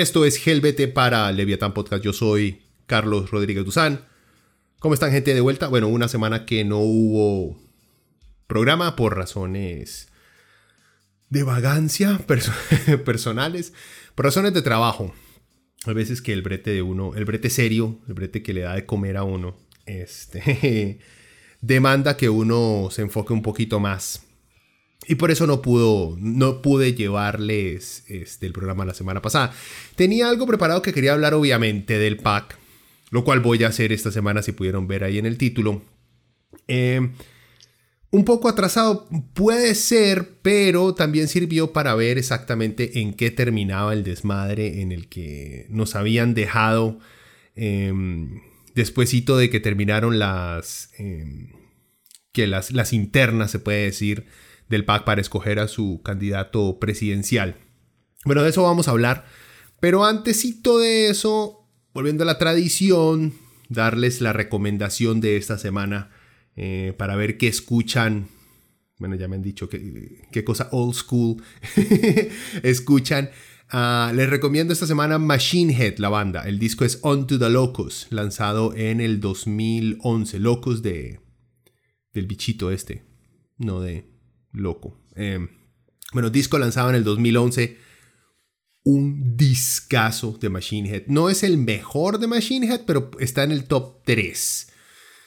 Esto es Helvete para Leviatán Podcast. Yo soy Carlos Rodríguez Duzán. ¿Cómo están, gente de vuelta? Bueno, una semana que no hubo programa por razones de vagancia personales, por razones de trabajo. A veces que el brete de uno, el brete serio, el brete que le da de comer a uno, este, demanda que uno se enfoque un poquito más y por eso no pudo, no pude llevarles este, el programa la semana pasada. Tenía algo preparado que quería hablar obviamente del pack, lo cual voy a hacer esta semana si pudieron ver ahí en el título. Em, un poco atrasado puede ser, pero también sirvió para ver exactamente en qué terminaba el desmadre en el que nos habían dejado eh, despuesito de que terminaron las, em, que las, las internas, se puede decir, del PAC para escoger a su candidato presidencial. Bueno, de eso vamos a hablar. Pero antesito de eso, volviendo a la tradición, darles la recomendación de esta semana eh, para ver qué escuchan. Bueno, ya me han dicho qué cosa old school escuchan. Ah, les recomiendo esta semana Machine Head, la banda. El disco es On to the Locus, lanzado en el 2011. Locus de del bichito este, no de loco. Em, bueno, disco lanzado en el 2011. Un discazo de Machine Head. No es el mejor de Machine Head, pero está en el top 3.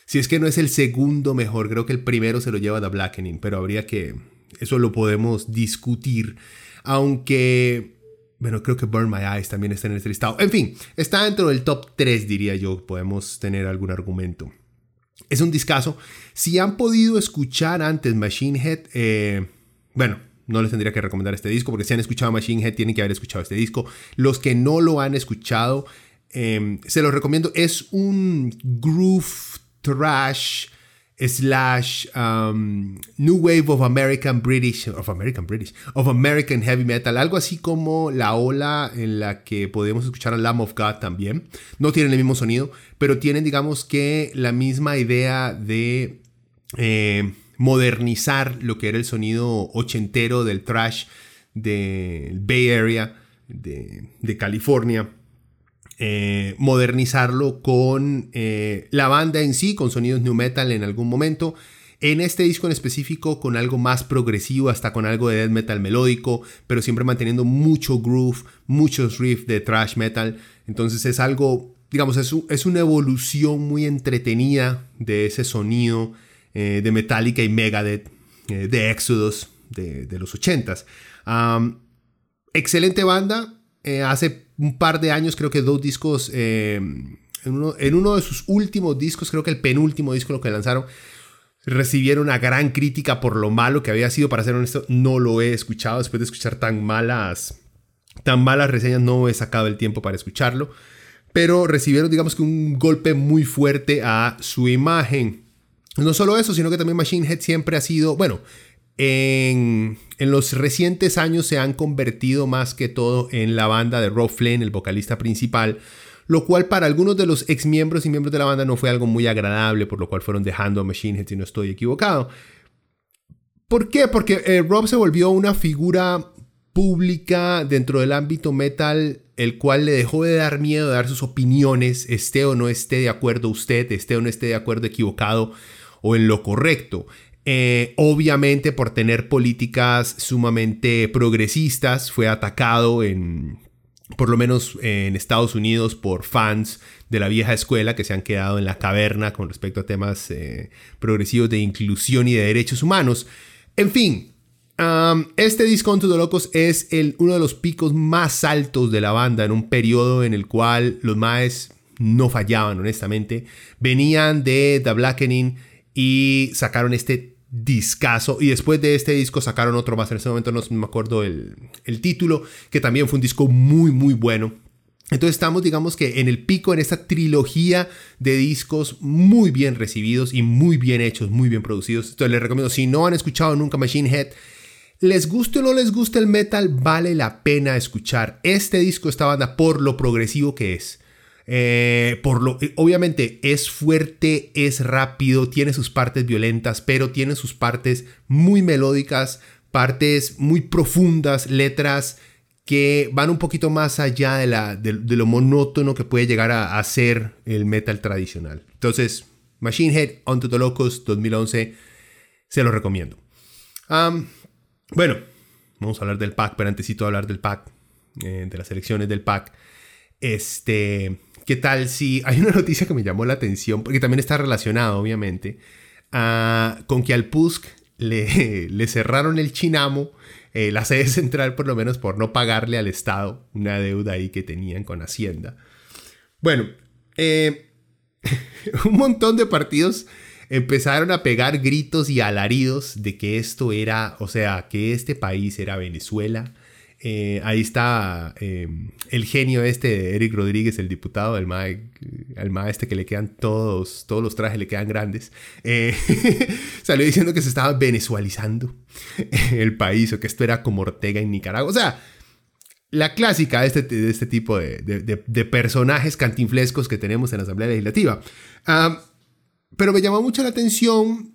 Si es que no es el segundo mejor, creo que el primero se lo lleva The Blackening, pero habría que. Eso lo podemos discutir. Aunque. Bueno, creo que Burn My Eyes también está en este listado. En fin, está dentro del top 3, diría yo. Podemos tener algún argumento. Es un discazo. Si han podido escuchar antes Machine Head, eh, bueno, no les tendría que recomendar este disco, porque si han escuchado Machine Head, tienen que haber escuchado este disco. Los que no lo han escuchado, eh, se los recomiendo. Es un groove trash slash um, New Wave of American British, of American British, of American Heavy Metal, algo así como la ola en la que podemos escuchar a Lamb of God también. No tienen el mismo sonido, pero tienen, digamos que, la misma idea de eh, modernizar lo que era el sonido ochentero del trash del Bay Area de, de California eh, modernizarlo con eh, la banda en sí, con sonidos new metal en algún momento. En este disco en específico con algo más progresivo, hasta con algo de death metal melódico, pero siempre manteniendo mucho groove, muchos riffs de thrash metal. Entonces es algo, digamos, es, una evolución muy entretenida de ese sonido eh, de Metallica y Megadeth, de Exodus de, los 80s. excelente banda, hace un par de años, creo que dos discos, eh, en, uno, de sus últimos discos, creo que el penúltimo disco lo que lanzaron, recibieron una gran crítica por lo malo que había sido, para ser honesto, no lo he escuchado, después de escuchar tan malas, tan malas reseñas, no he sacado el tiempo para escucharlo, pero recibieron, digamos que un golpe muy fuerte a su imagen. No solo eso, sino que también Machine Head siempre ha sido, bueno, en, los recientes años se han convertido más que todo en la banda de Rob Flynn, el vocalista principal, lo cual para algunos de los ex miembros y miembros de la banda no fue algo muy agradable, por lo cual fueron dejando a Machine Head si no estoy equivocado. ¿Por qué? Porque eh, Rob se volvió una figura pública dentro del ámbito metal, el cual le dejó de dar miedo de dar sus opiniones, esté o no esté de acuerdo usted, esté o no esté de acuerdo equivocado o en lo correcto. Eh, obviamente por tener políticas sumamente progresistas, fue atacado en, por lo menos en Estados Unidos, por fans de la vieja escuela que se han quedado en la caverna con respecto a temas eh, progresivos de inclusión y de derechos humanos. En fin, este disco the Locos es el, uno de los picos más altos de la banda en un periodo en el cual los maes no fallaban, honestamente. Venían de The Blackening y sacaron este discazo. Y después de este disco sacaron otro más. En ese momento no me acuerdo el, el título, que también fue un disco muy, muy bueno. Entonces estamos, digamos que en el pico, en esta trilogía de discos muy bien recibidos y muy bien hechos, muy bien producidos. Entonces les recomiendo, si no han escuchado nunca Machine Head, les guste o no les guste el metal, vale la pena escuchar este disco, esta banda, por lo progresivo que es. Eh, por lo, eh, obviamente es fuerte, es rápido, tiene sus partes violentas, pero tiene sus partes muy melódicas, partes muy profundas, letras que van un poquito más allá de, la, de, lo monótono que puede llegar a, ser el metal tradicional. Entonces, Machine Head, Onto the Locos 2011, se lo recomiendo. bueno, vamos a hablar del pack, pero antes de hablar del pack, eh, de las elecciones del pack. Este, ¿qué tal si hay una noticia que me llamó la atención, porque también está relacionada, obviamente, con que al PUSC le, le cerraron el chinamo eh, la sede central por lo menos por no pagarle al Estado una deuda ahí que tenían con Hacienda. Bueno, eh, un montón de partidos empezaron a pegar gritos y alaridos de que esto era, o sea, que este país era Venezuela, eh, ahí está eh, el genio este de Eric Rodríguez, el diputado, el ma, este que le quedan todos, todos los trajes le quedan grandes. Eh, salió diciendo que se estaba venezualizando el país o que esto era como Ortega en Nicaragua. O sea, la clásica de este, de este tipo de, de, personajes cantinflescos que tenemos en la Asamblea Legislativa. Ah, pero me llamó mucho la atención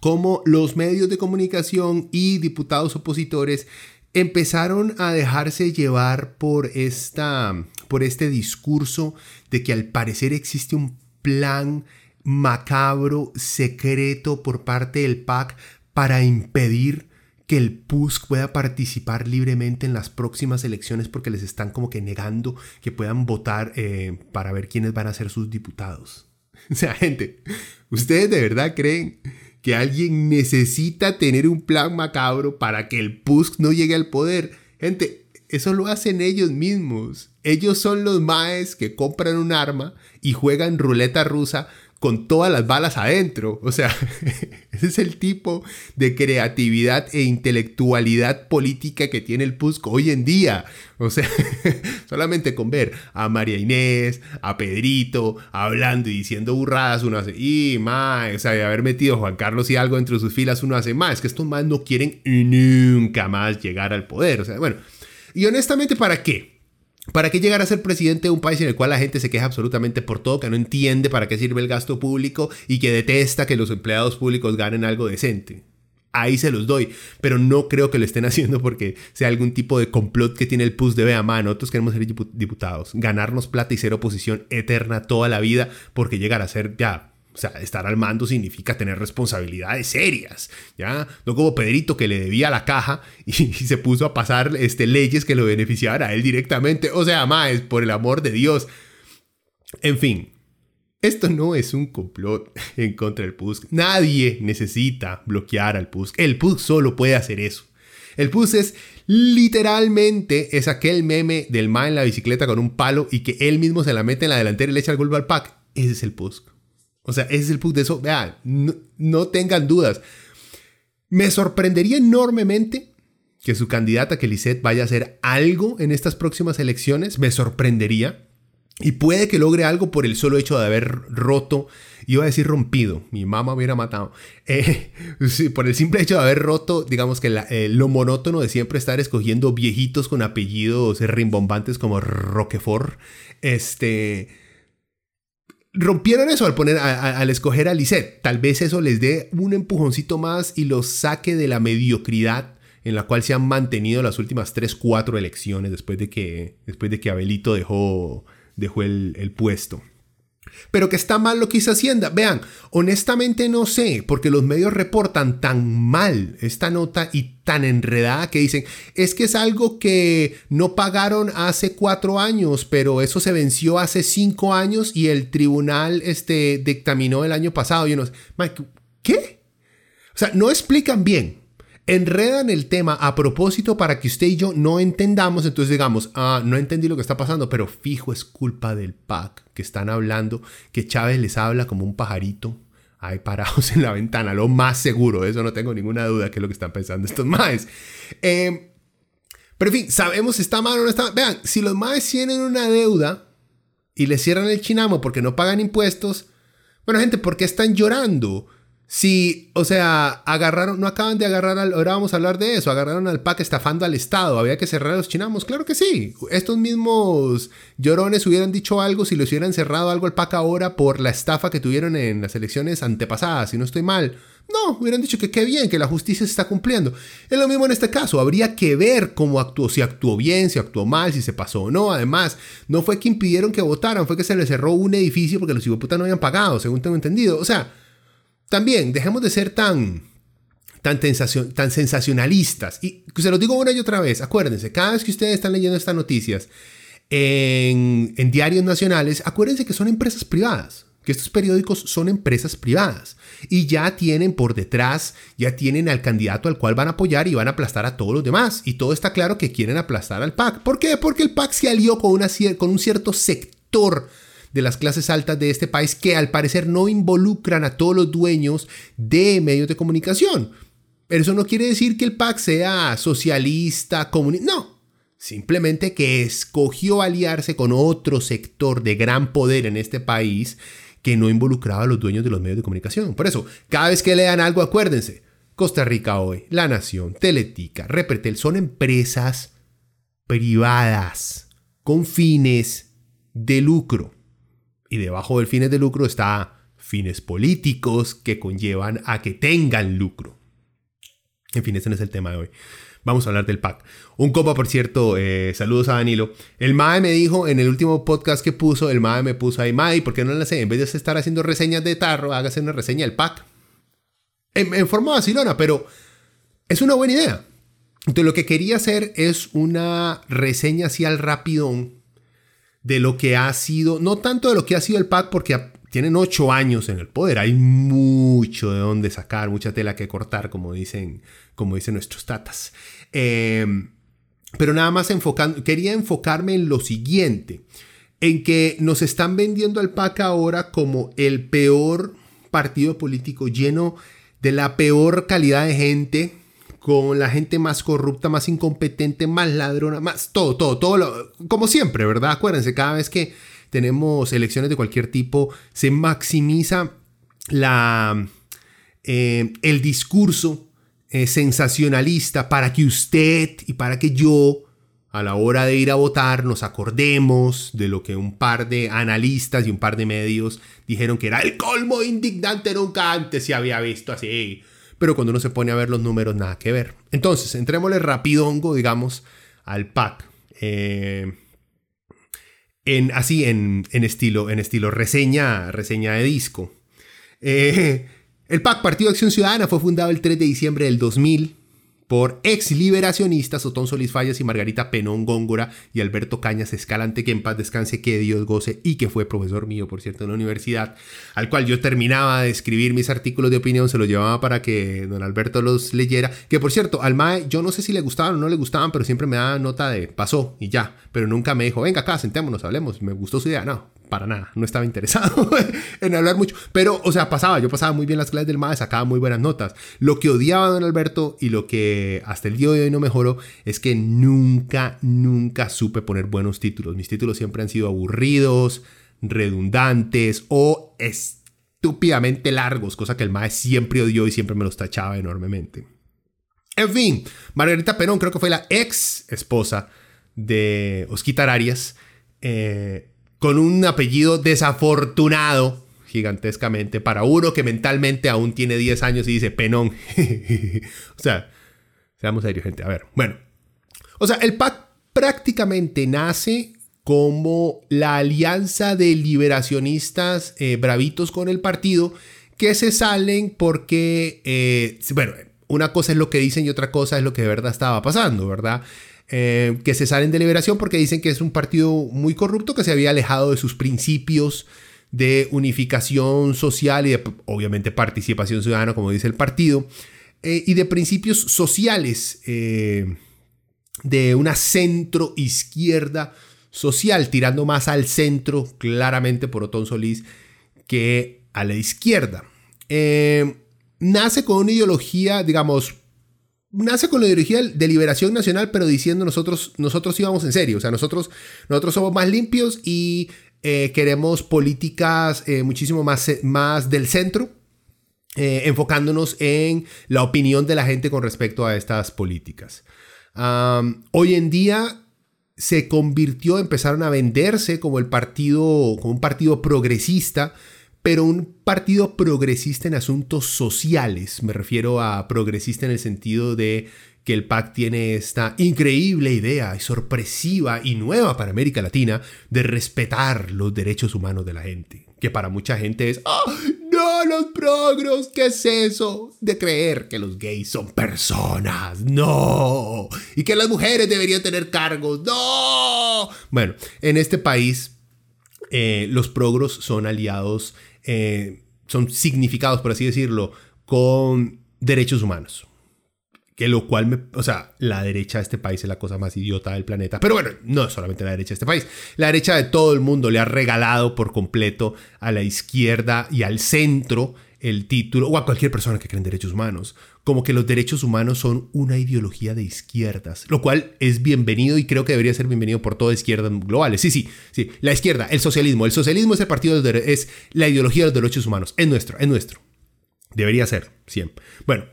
cómo los medios de comunicación y diputados opositores empezaron a dejarse llevar por, esta, por este discurso de que al parecer existe un plan macabro, secreto por parte del PAC para impedir que el PUSC pueda participar libremente en las próximas elecciones porque les están como que negando que puedan votar eh, para ver quiénes van a ser sus diputados. O sea, gente, ¿ustedes de verdad creen que alguien necesita tener un plan macabro para que el PUSC no llegue al poder. Gente, eso lo hacen ellos mismos. Ellos son los maes que compran un arma y juegan ruleta rusa con todas las balas adentro. O sea, ese es el tipo de creatividad e intelectualidad política que tiene el PUSCO hoy en día. O sea, solamente con ver a María Inés, a Pedrito, hablando y diciendo burradas, uno hace, y más, o sea, de haber metido a Juan Carlos y algo entre sus filas, uno hace más. Es que estos más no quieren nunca más llegar al poder. O sea, bueno, y honestamente, ¿para qué? ¿Para qué llegar a ser presidente de un país en el cual la gente se queja absolutamente por todo, que no entiende para qué sirve el gasto público y que detesta que los empleados públicos ganen algo decente? Ahí se los doy, pero no creo que lo estén haciendo porque sea algún tipo de complot que tiene el PUS de vea mano. Nosotros queremos ser diputados, ganarnos plata y ser oposición eterna toda la vida porque llegar a ser ya o sea, estar al mando significa tener responsabilidades serias, ¿ya? No como Pedrito que le debía la caja y, se puso a pasar este, leyes que lo beneficiaban a él directamente. O sea, más, por el amor de Dios. En fin, esto no es un complot en contra del PUSC. Nadie necesita bloquear al PUSC. El PUSC solo puede hacer eso. El PUSC es literalmente es aquel meme del ma en la bicicleta con un palo y que él mismo se la mete en la delantera y le echa el golpe al pack. Ese es el PUSC. O sea, ese es el punto de eso. Vean, no, tengan dudas. Me sorprendería enormemente que su candidata, que Lisette, vaya a hacer algo en estas próximas elecciones. Me sorprendería. Y puede que logre algo por el solo hecho de haber roto, iba a decir rompido, mi mamá hubiera matado, eh, por el simple hecho de haber roto, digamos que eh, lo monótono de siempre estar escogiendo viejitos con apellidos rimbombantes como Roquefort, este rompieron eso al poner al escoger a Lisette. Tal vez eso les dé un empujoncito más y los saque de la mediocridad en la cual se han mantenido las últimas 3, 4 elecciones después de que, después de que Abelito dejó, dejó el puesto. Pero que está mal lo que hizo Hacienda. Vean, honestamente no sé, porque los medios reportan tan mal esta nota y tan enredada que dicen, es que es algo que no pagaron hace cuatro años, pero eso se venció hace cinco años y el tribunal este, dictaminó el año pasado. Y uno, Mike, ¿qué? O sea, no explican bien. Enredan el tema a propósito para que usted y yo no entendamos, entonces digamos, ah, no entendí lo que está pasando, pero fijo es culpa del PAC, que están hablando, que Chávez les habla como un pajarito ahí parados en la ventana, lo más seguro, eso no tengo ninguna duda que es lo que están pensando estos maes. Eh, pero en fin, sabemos si está mal o no está mal. Vean, si los maes tienen una deuda y le cierran el chinamo porque no pagan impuestos, bueno gente, ¿por qué están llorando? Si, o sea, agarraron, no acaban de agarrar al, ahora vamos a hablar de eso, agarraron al PAC estafando al Estado, había que cerrar los chinamos, claro que sí. Estos mismos llorones hubieran dicho algo si les hubieran cerrado algo al PAC ahora por la estafa que tuvieron en las elecciones antepasadas, si no estoy mal. No, hubieran dicho que qué bien, que la justicia se está cumpliendo. Es lo mismo en este caso, habría que ver cómo actuó, si actuó bien, si actuó mal, si se pasó o no. Además, no fue que impidieron que votaran, fue que se les cerró un edificio porque los puta no habían pagado, según tengo entendido. O sea, también, dejemos de ser tan, tan, tan sensacionalistas. Y se lo digo una y otra vez, acuérdense, cada vez que ustedes están leyendo estas noticias en, en diarios nacionales, acuérdense que son empresas privadas, que estos periódicos son empresas privadas y ya tienen por detrás, ya tienen al candidato al cual van a apoyar y van a aplastar a todos los demás. Y todo está claro que quieren aplastar al PAC. ¿Por qué? Porque el PAC se alió con, una, con un cierto sector de las clases altas de este país que al parecer no involucran a todos los dueños de medios de comunicación. Pero eso no quiere decir que el PAC sea socialista, comunista. No. Simplemente que escogió aliarse con otro sector de gran poder en este país que no involucraba a los dueños de los medios de comunicación. Por eso, cada vez que lean algo, acuérdense. Costa Rica Hoy, La Nación, Teletica, Repretel son empresas privadas con fines de lucro. Y debajo del fines de lucro está fines políticos que conllevan a que tengan lucro. En fin, ese no es el tema de hoy. Vamos a hablar del pack. Un copa, por cierto, eh, saludos a Danilo. El MAE me dijo en el último podcast que puso, el MAE me puso ahí, MAE, ¿por qué no le hace? En vez de estar haciendo reseñas de tarro, hágase una reseña del pack. En, en forma vacilona, pero es una buena idea. Entonces lo que quería hacer es una reseña así al rapidón de lo que ha sido, no tanto de lo que ha sido el PAC, porque tienen ocho años en el poder, hay mucho de dónde sacar, mucha tela que cortar, como dicen, como dicen nuestros tatas. Em, pero nada más enfocando, quería enfocarme en lo siguiente, en que nos están vendiendo al PAC ahora como el peor partido político lleno de la peor calidad de gente, con la gente más corrupta, más incompetente, más ladrona, más todo, todo, todo, como siempre, ¿verdad? Acuérdense, cada vez que tenemos elecciones de cualquier tipo, se maximiza la, eh, el discurso eh, sensacionalista para que usted y para que yo a la hora de ir a votar nos acordemos de lo que un par de analistas y un par de medios dijeron que era el colmo indignante, nunca antes se había visto así pero cuando uno se pone a ver los números, nada que ver. Entonces, entrémosle rapidongo, digamos, al pack. Eh, en, así, en, estilo, en estilo reseña, reseña de disco. Eh, el PAC, Partido de Acción Ciudadana, fue fundado el 3 de diciembre del 2000 por ex liberacionistas Otón Solís Fallas y Margarita Penón Góngora y Alberto Cañas Escalante, que en paz descanse, que Dios goce y que fue profesor mío, por cierto, en la universidad, al cual yo terminaba de escribir mis artículos de opinión, se los llevaba para que don Alberto los leyera, que por cierto, al MAE yo no sé si le gustaban o no le gustaban, pero siempre me daba nota de pasó y ya, pero nunca me dijo, venga acá, sentémonos, hablemos, me gustó su idea, no, para nada, no estaba interesado en hablar mucho. Pero, o sea, pasaba, yo pasaba muy bien las clases del MAE, sacaba muy buenas notas. Lo que odiaba a don Alberto y lo que hasta el día de hoy no mejoró es que nunca, nunca supe poner buenos títulos. Mis títulos siempre han sido aburridos, redundantes o estúpidamente largos, cosa que el MAE siempre odió y siempre me los tachaba enormemente. En fin, Margarita Perón creo que fue la ex esposa de Osquitar Arias. Eh, con un apellido desafortunado gigantescamente para uno que mentalmente aún tiene 10 años y dice penón. o sea, seamos serios, gente. A ver, bueno. O sea, el PAC prácticamente nace como la alianza de liberacionistas eh, bravitos con el partido que se salen porque, eh, bueno, una cosa es lo que dicen y otra cosa es lo que de verdad estaba pasando, ¿verdad? Eh, que se salen de liberación porque dicen que es un partido muy corrupto que se había alejado de sus principios de unificación social y de, obviamente participación ciudadana, como dice el partido. eh, y de principios sociales, eh, de una centro izquierda social, tirando más al centro, claramente por Otón Solís, que a la izquierda. Nace con una ideología, digamos, nace con la ideología de liberación nacional, pero diciendo nosotros, nosotros íbamos en serio, o sea, nosotros, nosotros somos más limpios y eh, queremos políticas eh, muchísimo más, más del centro, enfocándonos en la opinión de la gente con respecto a estas políticas. hoy en día se convirtió, empezaron a venderse como el partido, como un partido progresista, pero un partido progresista en asuntos sociales. Me refiero a progresista en el sentido de que el PAC tiene esta increíble idea y sorpresiva y nueva para América Latina de respetar los derechos humanos de la gente. Que para mucha gente es, ¡Ah! no, los progros, ¿qué es eso? De creer que los gays son personas, no. Y que las mujeres deberían tener cargos, no. Bueno, en este país eh, los progros son aliados, eh, son significados, por así decirlo, con derechos humanos. Que lo cual, me, o sea, la derecha de este país es la cosa más idiota del planeta. Pero bueno, no solamente la derecha de este país. La derecha de todo el mundo le ha regalado por completo a la izquierda y al centro el título, o a cualquier persona que cree en derechos humanos, como que los derechos humanos son una ideología de izquierdas, lo cual es bienvenido y creo que debería ser bienvenido por toda izquierda globales. Sí, sí, sí, la izquierda, el socialismo, el socialismo es el partido de, es la ideología de los derechos humanos, es nuestro, es nuestro. Debería ser, siempre. Bueno,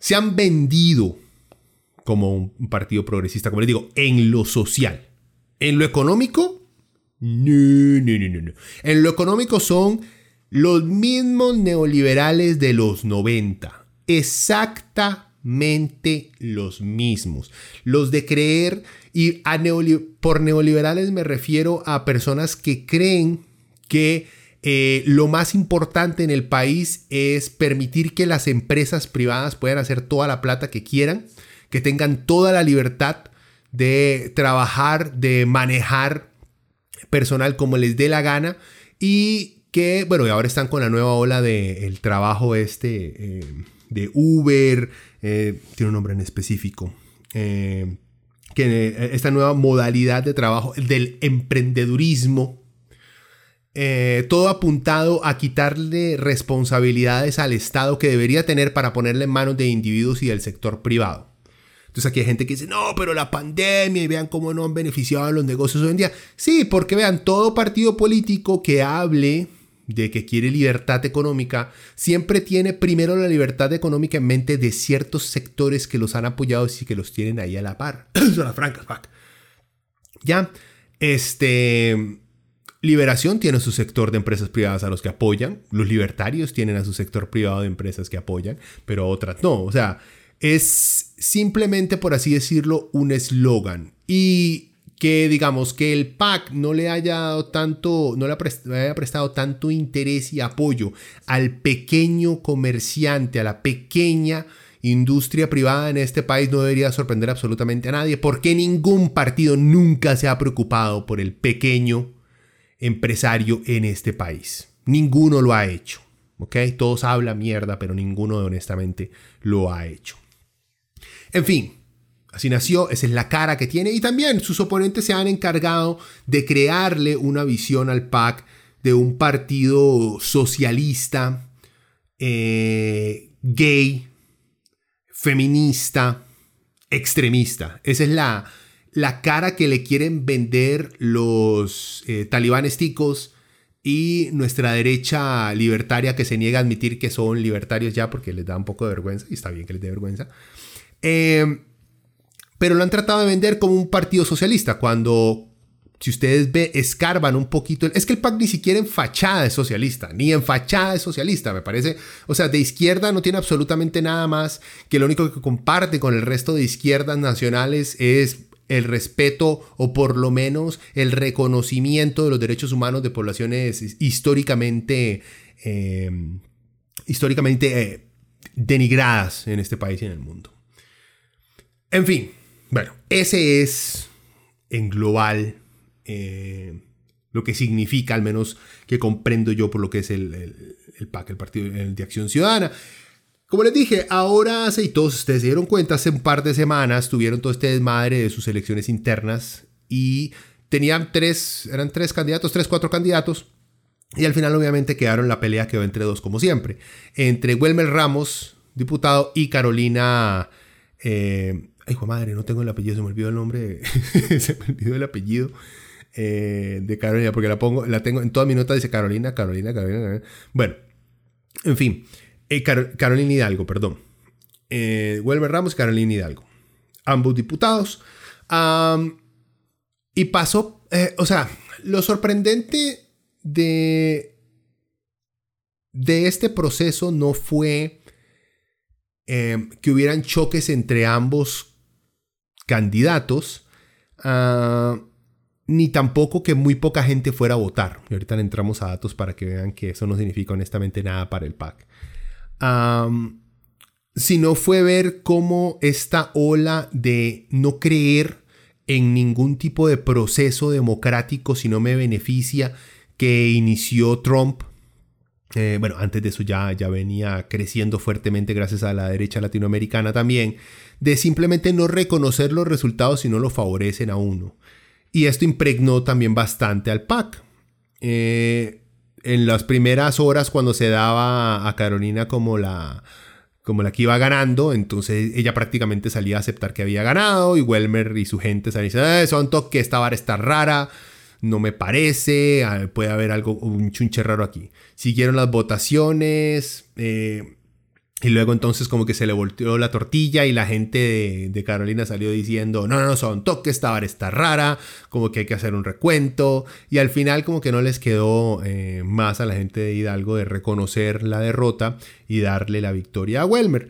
se han vendido como un partido progresista, como les digo, en lo social. En lo económico, no, no, no, no. En lo económico son los mismos neoliberales de los 90. Exactamente los mismos. Los de creer, y por neoliberales me refiero a personas que creen que eh, lo más importante en el país es permitir que las empresas privadas puedan hacer toda la plata que quieran, que tengan toda la libertad de trabajar, de manejar personal como les dé la gana y que, bueno, ahora están con la nueva ola del trabajo este eh, de Uber, eh, tiene un nombre en específico, que esta nueva modalidad de trabajo del emprendedurismo, eh, todo apuntado a quitarle responsabilidades al Estado que debería tener para ponerle en manos de individuos y del sector privado. Entonces aquí hay gente que dice, no, pero la pandemia y vean cómo no han beneficiado los negocios hoy en día. Sí, porque vean, todo partido político que hable de que quiere libertad económica, siempre tiene primero la libertad económica en mente de ciertos sectores que los han apoyado y que los tienen ahí a la par. Son las francas, Ya, este, Liberación tiene su sector de empresas privadas a los que apoyan, los libertarios tienen a su sector privado de empresas que apoyan, pero otras no. O sea, es simplemente, por así decirlo, un eslogan. Y que digamos que el PAC no le haya dado tanto, no le haya prestado tanto interés y apoyo al pequeño comerciante, a la pequeña industria privada en este país no debería sorprender absolutamente a nadie, porque ningún partido nunca se ha preocupado por el pequeño empresario en este país. Ninguno lo ha hecho. ¿Ok? Todos hablan mierda, pero ninguno honestamente lo ha hecho. En fin, así nació, esa es la cara que tiene y también sus oponentes se han encargado de crearle una visión al PAC de un partido socialista, eh, gay, feminista, extremista. Esa es la, la cara que le quieren vender los eh, talibanes ticos y nuestra derecha libertaria que se niega a admitir que son libertarios ya porque les da un poco de vergüenza, y está bien que les dé vergüenza. Em, pero lo han tratado de vender como un partido socialista, cuando si ustedes ve, escarban un poquito, es que el PAC ni siquiera en fachada es socialista, ni en fachada es socialista, me parece. O sea, de izquierda no tiene absolutamente nada más que lo único que comparte con el resto de izquierdas nacionales es el respeto o por lo menos el reconocimiento de los derechos humanos de poblaciones históricamente, em, históricamente eh, denigradas en este país y en el mundo. En fin, bueno, ese es en global eh, lo que significa, al menos que comprendo yo por lo que es el, el, el PAC, el Partido de Acción Ciudadana. Como les dije, ahora hace, y todos ustedes se dieron cuenta, hace un par de semanas tuvieron todo este desmadre de sus elecciones internas y tenían tres, eran tres candidatos, tres, cuatro candidatos. Y al final obviamente quedaron, la pelea quedó entre dos como siempre. Entre Wilmer Ramos, diputado, y Carolina... Eh, ay, hijo madre, no tengo el apellido, se me olvidó el nombre, se me olvidó el apellido eh, de Carolina, porque la pongo, la tengo en toda mi nota, dice Carolina, Carolina, Carolina. Bueno, en fin, eh, Carolina Hidalgo, perdón. Eh, Ramos y Carolina Hidalgo. Ambos diputados. y pasó, eh, o sea, lo sorprendente de, de este proceso no fue que hubieran choques entre ambos candidatos. Uh, ni tampoco que muy poca gente fuera a votar. Y ahorita entramos a datos para que vean que eso no significa honestamente nada para el PAC. sino fue ver cómo esta ola de no creer en ningún tipo de proceso democrático si no me beneficia que inició Trump. Eh, bueno, antes de eso ya, ya venía creciendo fuertemente gracias a la derecha latinoamericana también, de simplemente no reconocer los resultados si no lo favorecen a uno. Y esto impregnó también bastante al PAC. Eh, en las primeras horas cuando se daba a Carolina como la, como la que iba ganando, entonces ella prácticamente salía a aceptar que había ganado y Welmer y su gente salían eh, son toque, esta vara está rara, no me parece, ah, puede haber algo, un chunche raro aquí. Siguieron las votaciones, eh, y luego entonces como que se le volteó la tortilla y la gente de, Carolina salió diciendo, no, no, no, son toque, esta vara está rara, como que hay que hacer un recuento. Y al final como que no les quedó eh, más a la gente de Hidalgo de reconocer la derrota y darle la victoria a Welmer.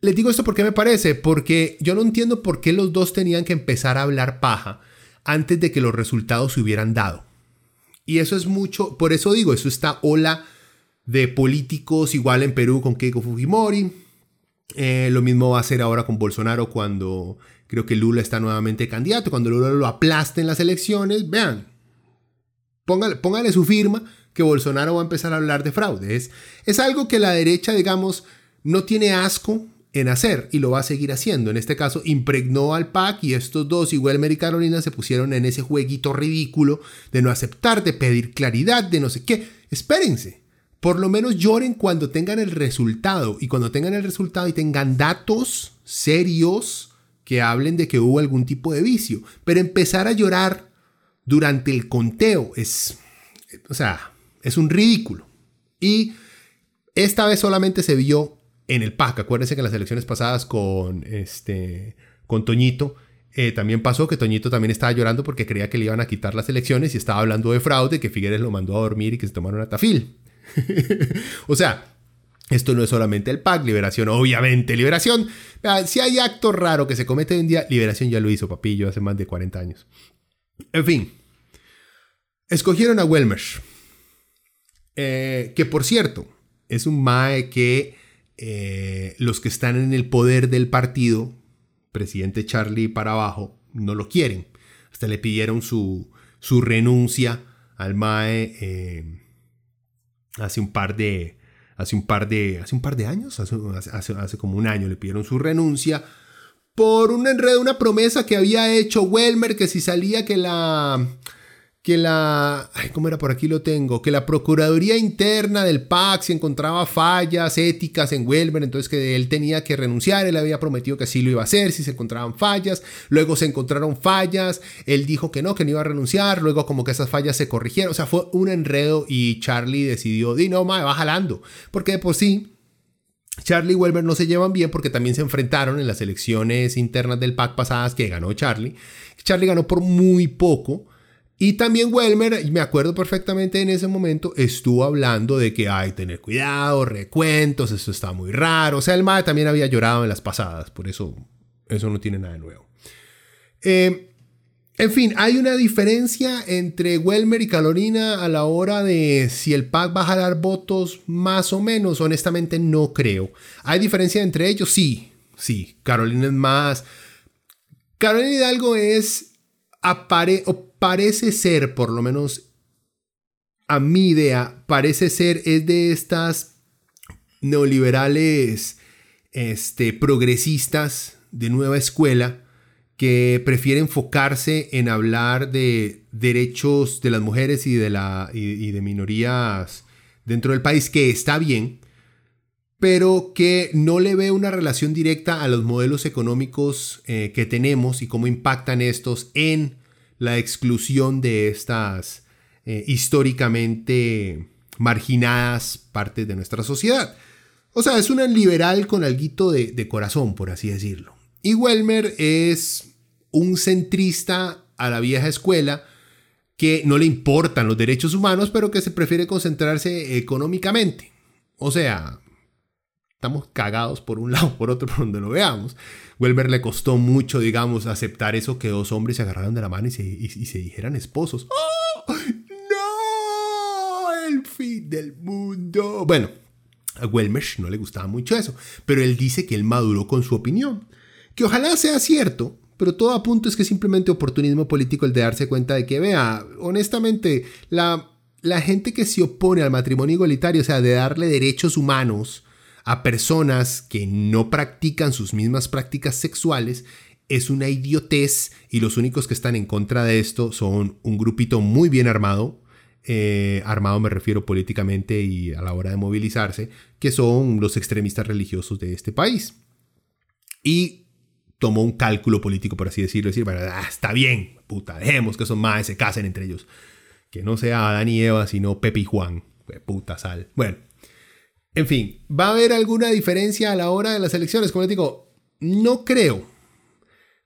Les digo esto porque me parece, porque yo no entiendo por qué los dos tenían que empezar a hablar paja antes de que los resultados se hubieran dado. Y eso es mucho, por eso digo, eso está ola de políticos, igual en Perú con Keiko Fujimori. Eh, lo mismo va a ser ahora con Bolsonaro cuando creo que Lula está nuevamente candidato. Cuando Lula lo aplaste en las elecciones, vean, póngale, póngale su firma que Bolsonaro va a empezar a hablar de fraude. Es algo que la derecha, digamos, no tiene asco en hacer y lo va a seguir haciendo. En este caso, impregnó al PAC y estos dos, igual y Carolina, se pusieron en ese jueguito ridículo de no aceptar, de pedir claridad, de no sé qué. Espérense por lo menos lloren cuando tengan el resultado y cuando tengan el resultado y tengan datos serios que hablen de que hubo algún tipo de vicio. Pero empezar a llorar durante el conteo es, o sea, es un ridículo. Y esta vez solamente se vio en el PAC. Acuérdense que en las elecciones pasadas con, este, con Toñito, eh, también pasó que Toñito también estaba llorando porque creía que le iban a quitar las elecciones y estaba hablando de fraude, que Figueres lo mandó a dormir y que se tomaron a tafil. o sea, esto no es solamente el PAC, Liberación, obviamente, Liberación. Si hay acto raro que se comete hoy en día, Liberación ya lo hizo, papillo, hace más de 40 años. En fin, escogieron a Welmer. Eh, que por cierto, es un MAE que eh, los que están en el poder del partido, presidente Charlie para abajo, no lo quieren. Hasta le pidieron su, su renuncia al MAE. Eh, hace un par de, hace un par de, hace un par de años, hace, hace, como un año le pidieron su renuncia por un enredo, una promesa que había hecho Welmer, que si salía que la, que la, ¿cómo era? Por aquí lo tengo, que la Procuraduría Interna del PAC se encontraba fallas éticas en Welmer, entonces que él tenía que renunciar, él había prometido que sí lo iba a hacer si se encontraban fallas, luego se encontraron fallas, él dijo que no, que no iba a renunciar, luego como que esas fallas se corrigieron, o sea, fue un enredo y Charlie decidió, di no, ma, va jalando, porque de por sí... Charlie y Welmer no se llevan bien porque también se enfrentaron en las elecciones internas del PAC pasadas que ganó Charlie. Charlie ganó por muy poco, y también Welmer, me acuerdo perfectamente en ese momento, estuvo hablando de que hay tener cuidado, recuentos, esto está muy raro. O sea, el MAE también había llorado en las pasadas, por eso eso no tiene nada de nuevo. Eh, en fin, hay una diferencia entre Welmer y Carolina a la hora de si el PAC va a jalar votos más o menos. Honestamente, no creo. ¿Hay diferencia entre ellos? Sí, sí. Carolina es más. Carolina Hidalgo es. Apare parece ser, por lo menos a mi idea, parece ser, es de estas neoliberales este, progresistas de nueva escuela que prefieren enfocarse en hablar de derechos de las mujeres y de, la, y de minorías dentro del país, que está bien, pero que no le ve una relación directa a los modelos económicos eh, que tenemos y cómo impactan estos en la exclusión de estas eh, históricamente marginadas partes de nuestra sociedad. O sea, es una liberal con alguito de, de corazón, por así decirlo. Y Welmer es un centrista a la vieja escuela que no le importan los derechos humanos, pero que se prefiere concentrarse económicamente. O sea, estamos cagados por un lado, por otro, por donde lo veamos. Welmer le costó mucho, digamos, aceptar eso que dos hombres se agarraran de la mano y se, dijeran esposos. ¡Oh! ¡No! El fin del mundo. Bueno, a Welmer no le gustaba mucho eso, pero él dice que él maduró con su opinión. Que ojalá sea cierto, pero todo apunto es que simplemente oportunismo político el de darse cuenta de que, vea, honestamente, la, la gente que se opone al matrimonio igualitario, o sea, de darle derechos humanos, a personas que no practican sus mismas prácticas sexuales es una idiotez y los únicos que están en contra de esto son un grupito muy bien armado, eh, armado me refiero políticamente y a la hora de movilizarse, que son los extremistas religiosos de este país. Y tomó un cálculo político, por así decirlo, decir, bueno, ah, está bien, puta, dejemos que son más, se casen entre ellos. Que no sea Adán y Eva, sino Pepe y Juan. Puta sal. Bueno, en fin, ¿va a haber alguna diferencia a la hora de las elecciones? Como les digo, no creo.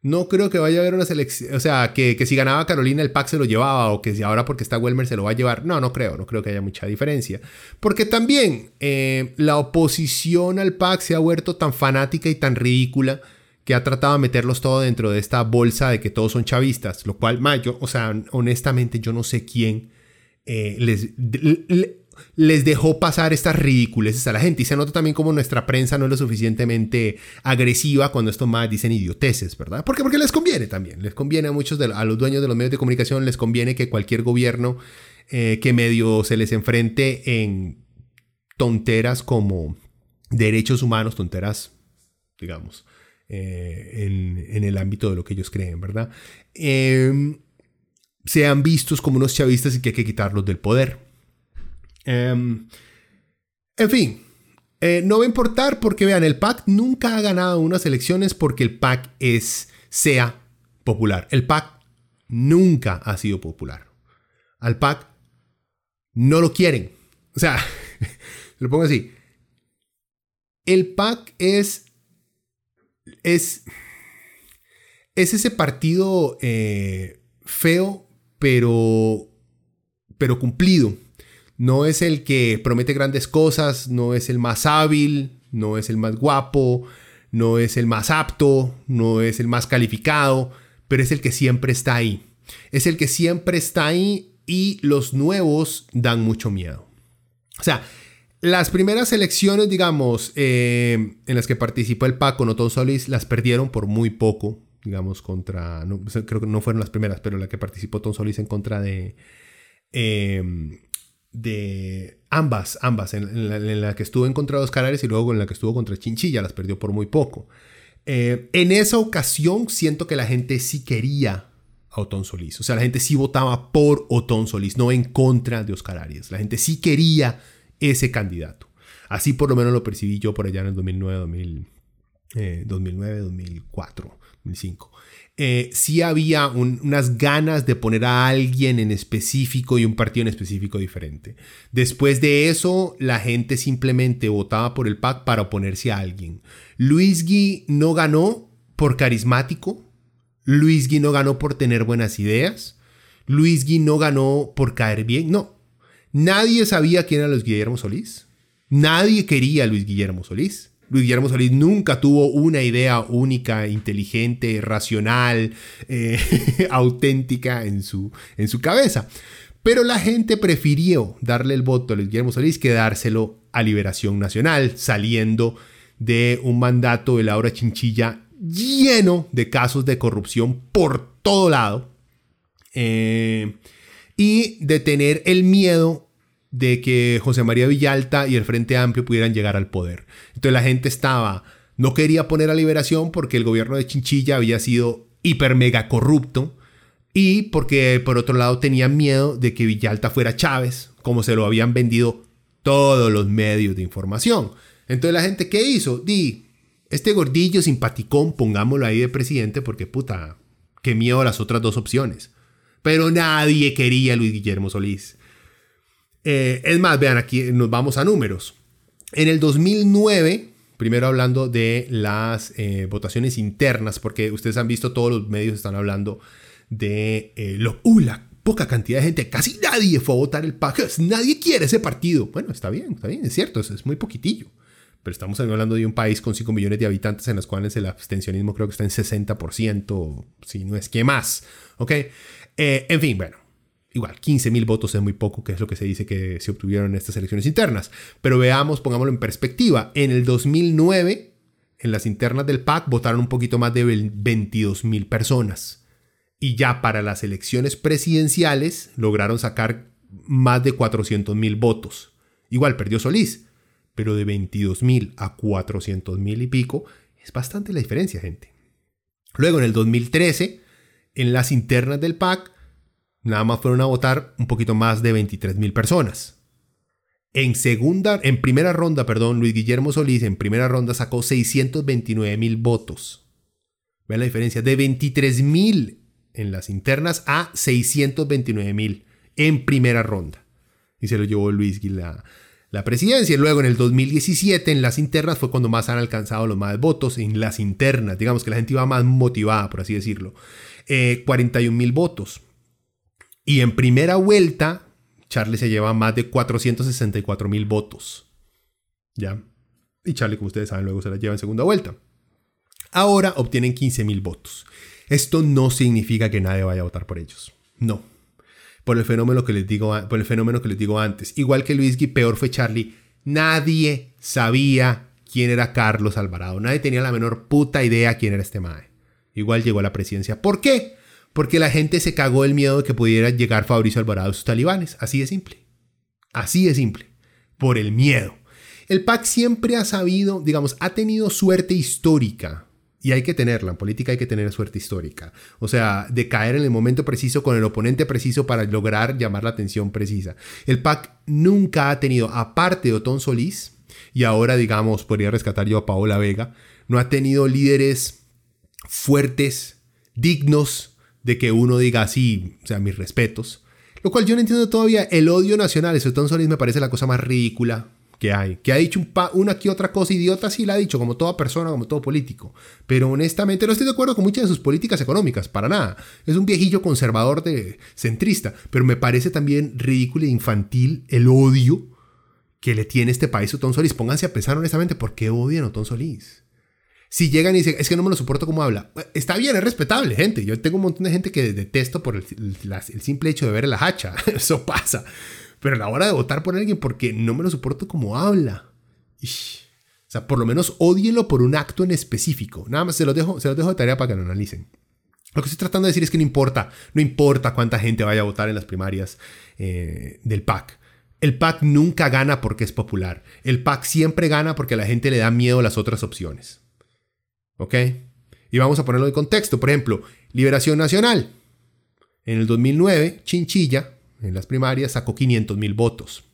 No creo que vaya a haber una selección. O sea, que, si ganaba Carolina el PAC se lo llevaba o que si ahora porque está Welmer se lo va a llevar. No, no creo. No creo que haya mucha diferencia. Porque también eh, la oposición al PAC se ha vuelto tan fanática y tan ridícula que ha tratado de meterlos todo dentro de esta bolsa de que todos son chavistas. Lo cual, mayo, o sea, honestamente yo no sé quién eh, les les dejó pasar estas ridiculeces a la gente. Y se nota también como nuestra prensa no es lo suficientemente agresiva cuando estos más dicen idioteces, ¿verdad? Porque, porque les conviene también. Les conviene a muchos, de, a los dueños de los medios de comunicación, les conviene que cualquier gobierno eh, que medio se les enfrente en tonteras como derechos humanos, tonteras, digamos, eh, en, el ámbito de lo que ellos creen, ¿verdad? Em, sean vistos como unos chavistas y que hay que quitarlos del poder. Em, en fin, eh, no va a importar porque vean, el PAC nunca ha ganado unas elecciones porque el PAC es, sea popular. El PAC nunca ha sido popular. Al PAC no lo quieren. O sea, lo pongo así. El PAC es, es, es ese partido eh, feo, pero, pero cumplido. No es el que promete grandes cosas, no es el más hábil, no es el más guapo, no es el más apto, no es el más calificado, pero es el que siempre está ahí. Es el que siempre está ahí y los nuevos dan mucho miedo. O sea, las primeras elecciones, digamos, eh, en las que participó el Paco, Notón Solís, las perdieron por muy poco, digamos, contra, creo que no fueron las primeras, pero la que participó Tom Solís en contra de, eh, de ambas, ambas, en, la, que estuvo en contra de Oscar y luego en la que estuvo contra Chinchilla, las perdió por muy poco. Eh, en esa ocasión siento que la gente sí quería a Otón Solís, o sea, la gente sí votaba por Otón Solís, no en contra de Oscar Arias, la gente sí quería ese candidato. Así por lo menos lo percibí yo por allá en el 2009, 2000, 2009 2004, 2005 eh, sí había unas ganas de poner a alguien en específico y un partido en específico diferente. Después de eso, la gente simplemente votaba por el PAC para oponerse a alguien. Luis Gui no ganó por carismático. Luis Gui no ganó por tener buenas ideas. Luis Gui no ganó por caer bien. No. Nadie sabía quién era Luis Guillermo Solís. Nadie quería Luis Guillermo Solís. Luis Guillermo Solís nunca tuvo una idea única, inteligente, racional, eh, auténtica en su, en su cabeza. Pero la gente prefirió darle el voto a Luis Guillermo Solís que dárselo a Liberación Nacional, saliendo de un mandato de Laura Chinchilla lleno de casos de corrupción por todo lado. Eh, y de tener el miedo de que José María Villalta y el Frente Amplio pudieran llegar al poder. Entonces la gente estaba no quería poner a liberación porque el gobierno de Chinchilla había sido hiper mega corrupto y porque por otro lado tenían miedo de que Villalta fuera Chávez, como se lo habían vendido todos los medios de información. Entonces la gente, ¿qué hizo? Di, este gordillo simpaticón, pongámoslo ahí de presidente porque puta, qué miedo a las otras dos opciones. Pero nadie quería a Luis Guillermo Solís. Eh, es más, vean, aquí nos vamos a números. En el 2009, primero hablando de las eh, votaciones internas, porque ustedes han visto todos los medios están hablando de eh, lo, uh, la poca cantidad de gente, casi nadie fue a votar el PAC, nadie quiere ese partido. Bueno, está bien, está bien, es cierto, es muy poquitillo pero estamos hablando de un país con 5 millones de habitantes en los cuales el abstencionismo creo que está en 60%, si no es que más. ¿Ok? En fin, bueno, igual, 15 mil votos es muy poco, que es lo que se dice que se obtuvieron en estas elecciones internas. Pero veamos, pongámoslo en perspectiva. En el 2009, en las internas del PAC, votaron un poquito más de 22 mil personas. Y ya para las elecciones presidenciales lograron sacar más de 400 mil votos. Igual perdió Solís, pero de 22 mil a 400 mil y pico es bastante la diferencia, gente. Luego, en el 2013, en las internas del PAC, nada más fueron a votar un poquito más de 23 mil personas. En segunda, en primera ronda, perdón, Luis Guillermo Solís en primera ronda sacó 629 mil votos. Vean la diferencia, de 23 mil en las internas a 629 mil en primera ronda. Y se lo llevó Luis Guillermo la presidencia. Luego en el 2017 en las internas fue cuando más han alcanzado los más votos en las internas. Digamos que la gente iba más motivada, por así decirlo. 41 eh, mil votos. Y en primera vuelta, Charlie se lleva más de 464 mil votos. ¿Ya? Y Charlie, como ustedes saben, luego se la lleva en segunda vuelta. Ahora obtienen 15 mil votos. Esto no significa que nadie vaya a votar por ellos. No por el fenómeno que les digo, por el fenómeno que les digo antes. Igual que Luis Gui, peor fue Charlie. Nadie sabía quién era Carlos Alvarado. Nadie tenía la menor puta idea quién era este mae. Igual llegó a la presidencia. ¿Por qué? Porque la gente se cagó el miedo de que pudiera llegar Fabricio Alvarado y sus talibanes. Así de simple. Así de simple. Por el miedo. El PAC siempre ha sabido, digamos, ha tenido suerte histórica y hay que tenerla, en política hay que tener suerte histórica. O sea, de caer en el momento preciso con el oponente preciso para lograr llamar la atención precisa. El PAC nunca ha tenido, aparte de Otón Solís, y ahora digamos, podría rescatar yo a Paola Vega, no ha tenido líderes fuertes, dignos de que uno diga así, o sea, mis respetos. Lo cual yo no entiendo todavía el odio nacional. Eso Otón Solís me parece la cosa más ridícula que hay. Que ha dicho un una que otra cosa idiota, sí la ha dicho, como toda persona, como todo político. Pero honestamente no estoy de acuerdo con muchas de sus políticas económicas, para nada. Es un viejillo conservador de centrista, pero me parece también ridículo e infantil el odio que le tiene este país a Otón Solís. Pónganse a pensar honestamente, ¿por qué odian a Otón Solís? Si llegan y dicen, es que no me lo soporto como habla. Está bien, es respetable, gente. Yo tengo un montón de gente que detesto por el, simple hecho de ver la hacha. Eso pasa. Pero a la hora de votar por alguien, porque no me lo soporto como habla. O sea, por lo menos odielo por un acto en específico. Nada más se los dejo, se los dejo de tarea para que lo analicen. Lo que estoy tratando de decir es que no importa, no importa cuánta gente vaya a votar en las primarias eh, del PAC. El PAC nunca gana porque es popular. El PAC siempre gana porque a la gente le da miedo las otras opciones. ¿Ok? Y vamos a ponerlo en contexto. Por ejemplo, Liberación Nacional. En el 2009, Chinchilla en las primarias sacó 500 mil votos.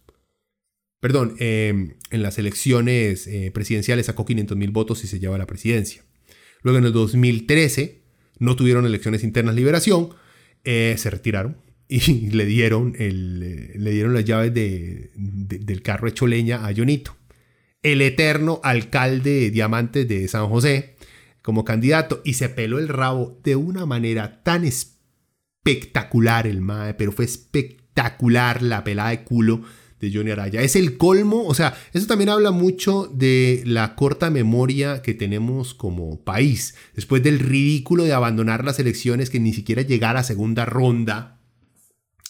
Perdón, em, en las elecciones eh, presidenciales sacó 500 mil votos y se lleva la presidencia. Luego en el 2013 no tuvieron elecciones internas liberación, eh, se retiraron y le dieron, eh, le dieron las llaves del carro hecho leña a Jonito, el eterno alcalde de Diamantes de San José, como candidato y se peló el rabo de una manera tan espectacular el MAE, pero fue espectacular la pelada de culo de Johnny Araya. Es el colmo, o sea, eso también habla mucho de la corta memoria que tenemos como país. Después del ridículo de abandonar las elecciones que ni siquiera llegar a segunda ronda.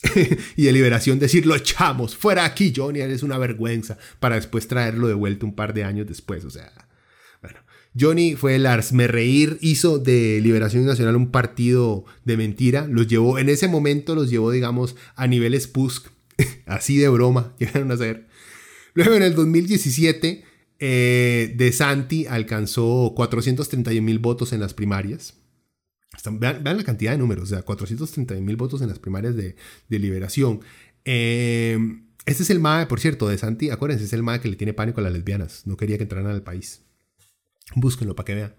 y de liberación decir, lo echamos, fuera aquí Johnny, es una vergüenza, para después traerlo de vuelta un par de años después, o sea, Johnny fue el me reír, hizo de Liberación Nacional un partido de mentira, los llevó, en ese momento los llevó, digamos, a niveles PUSC, así de broma, llegaron a ser. Luego en el 2017 Eh, de Santi alcanzó 431 mil votos en las primarias. Vean, la cantidad de números, o sea, 431 mil votos en las primarias de, liberación. Eh, este es el MAE, por cierto, de Santi, acuérdense, es el MAE que le tiene pánico a las lesbianas. No quería que entraran al país. Búsquenlo para que vean.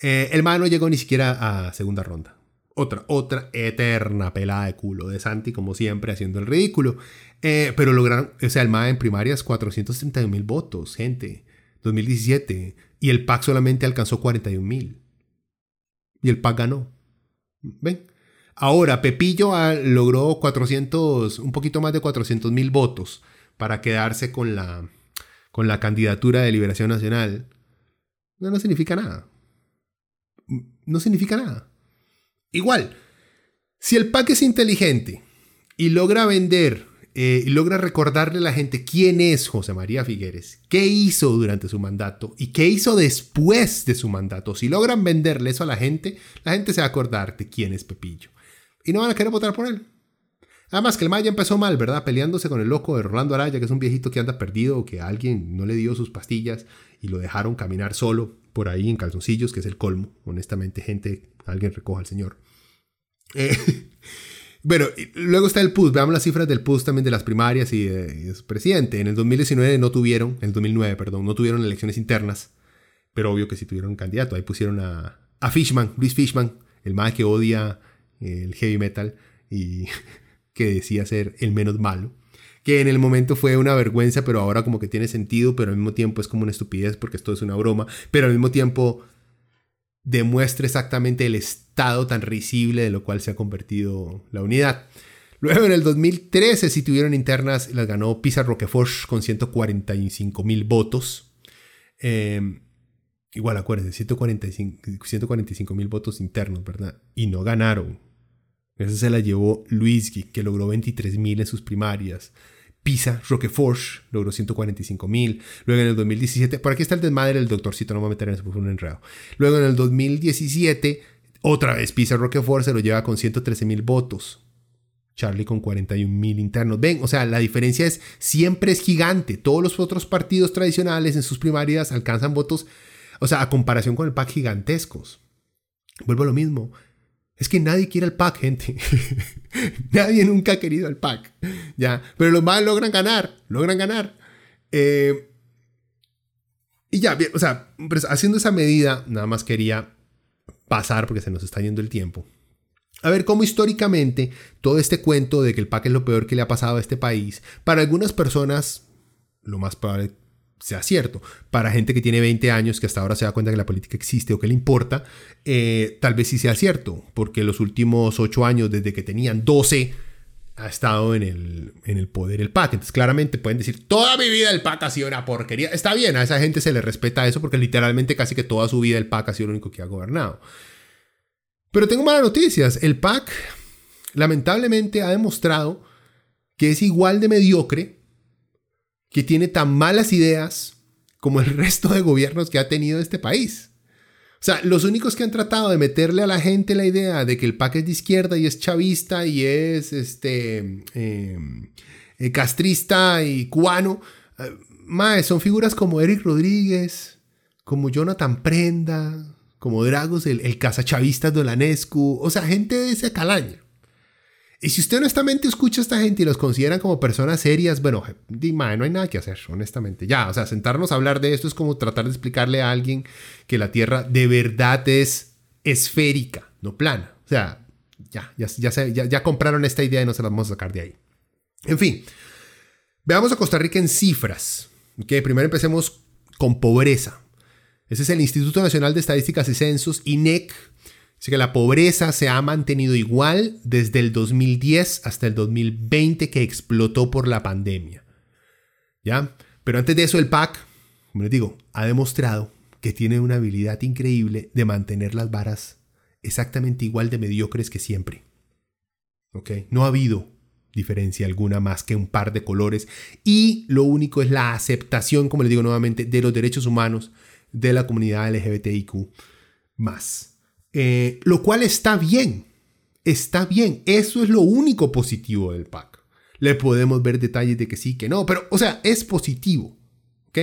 Eh, el MAE no llegó ni siquiera a segunda ronda. Otra, otra eterna pelada de culo de Santi, como siempre, haciendo el ridículo. Eh, pero lograron, o sea, el MAE en primarias 431 mil votos, gente. 2017. Y el PAC solamente alcanzó 41 mil. Y el PAC ganó. ¿Ven? Ahora, Pepillo logró 400, un poquito más de 400 mil votos para quedarse con la, con la candidatura de Liberación Nacional. No, no significa nada. No significa nada. Igual, si el PAC es inteligente y logra vender eh, y logra recordarle a la gente quién es José María Figueres, qué hizo durante su mandato y qué hizo después de su mandato. Si logran venderle eso a la gente, la gente se va a acordar de quién es Pepillo. Y no van a querer votar por él. Además que el Maya empezó mal, ¿verdad? Peleándose con el loco de Rolando Araya, que es un viejito que anda perdido que alguien no le dio sus pastillas y lo dejaron caminar solo por ahí en calzoncillos, que es el colmo. Honestamente, gente, alguien recoja al señor. Eh, Bueno, luego está el PUS. Veamos las cifras del PUS también de las primarias y de, su presidente. En el 2019 no tuvieron, en el 2009, perdón, no tuvieron elecciones internas. Pero obvio que sí tuvieron candidato. Ahí pusieron a, a Fishman, Luis Fishman, el más que odia el heavy metal y que decía ser el menos malo. Que en el momento fue una vergüenza, pero ahora como que tiene sentido, pero al mismo tiempo es como una estupidez porque esto es una broma. Pero al mismo tiempo demuestra exactamente el estado tan risible de lo cual se ha convertido la unidad. Luego en el 2013 si tuvieron internas, las ganó Pisa Roquefort con 145 mil votos. Em, igual acuérdense, 145 mil votos internos, ¿verdad? Y no ganaron. Esa se la llevó Luis que logró 23 mil en sus primarias. Pisa, Roquefort, logró 145 mil. Luego en el 2017, por aquí está el desmadre del doctorcito, no me voy a meter en eso, un enredo. Luego en el 2017, otra vez Pisa, Roquefort se lo lleva con 113 mil votos. Charlie con 41 mil internos. Ven, o sea, la diferencia es siempre es gigante. Todos los otros partidos tradicionales en sus primarias alcanzan votos, o sea, a comparación con el PAC gigantescos. Vuelvo a lo mismo. Es que nadie quiere el PAC, gente. nadie nunca ha querido el PAC. ¿ya? Pero los más logran ganar, logran ganar. Eh, y ya, o sea, pues, haciendo esa medida, nada más quería pasar porque se nos está yendo el tiempo. A ver cómo históricamente todo este cuento de que el PAC es lo peor que le ha pasado a este país, para algunas personas, lo más probable sea cierto. Para gente que tiene 20 años, que hasta ahora se da cuenta que la política existe o que le importa, eh, tal vez sí sea cierto, porque los últimos 8 años, desde que tenían 12, ha estado en el, en el poder el PAC. Entonces, claramente pueden decir, toda mi vida el PAC ha sido una porquería. Está bien, a esa gente se le respeta eso porque literalmente casi que toda su vida el PAC ha sido lo único que ha gobernado. Pero tengo malas noticias. El PAC, lamentablemente, ha demostrado que es igual de mediocre que tiene tan malas ideas como el resto de gobiernos que ha tenido este país. O sea, los únicos que han tratado de meterle a la gente la idea de que el PAC es de izquierda y es chavista y es este, em, eh, castrista y cubano, eh, son figuras como Eric Rodríguez, como Jonathan Prenda, como Dragos, el, el cazachavista de Olanescu, o sea, gente de ese calaña. Y si usted honestamente escucha a esta gente y los consideran como personas serias, bueno, dime, no hay nada que hacer, honestamente. Ya, o sea, sentarnos a hablar de esto es como tratar de explicarle a alguien que la Tierra de verdad es esférica, no plana. O sea, ya, ya, ya, ya, compraron esta idea y no se la vamos a sacar de ahí. En fin, veamos a Costa Rica en cifras. Okay, primero empecemos con pobreza. Ese es el Instituto Nacional de Estadísticas y Censos, INEC, Así que la pobreza se ha mantenido igual desde el 2010 hasta el 2020 que explotó por la pandemia. ¿Ya? Pero antes de eso el PAC, como les digo, ha demostrado que tiene una habilidad increíble de mantener las varas exactamente igual de mediocres que siempre. ¿Ok? No ha habido diferencia alguna más que un par de colores y lo único es la aceptación, como les digo nuevamente, de los derechos humanos de la comunidad LGBTIQ más. Eh, lo cual está bien, está bien, eso es lo único positivo del pack. Le podemos ver detalles de que sí, que no, pero, o sea, es positivo, ¿ok?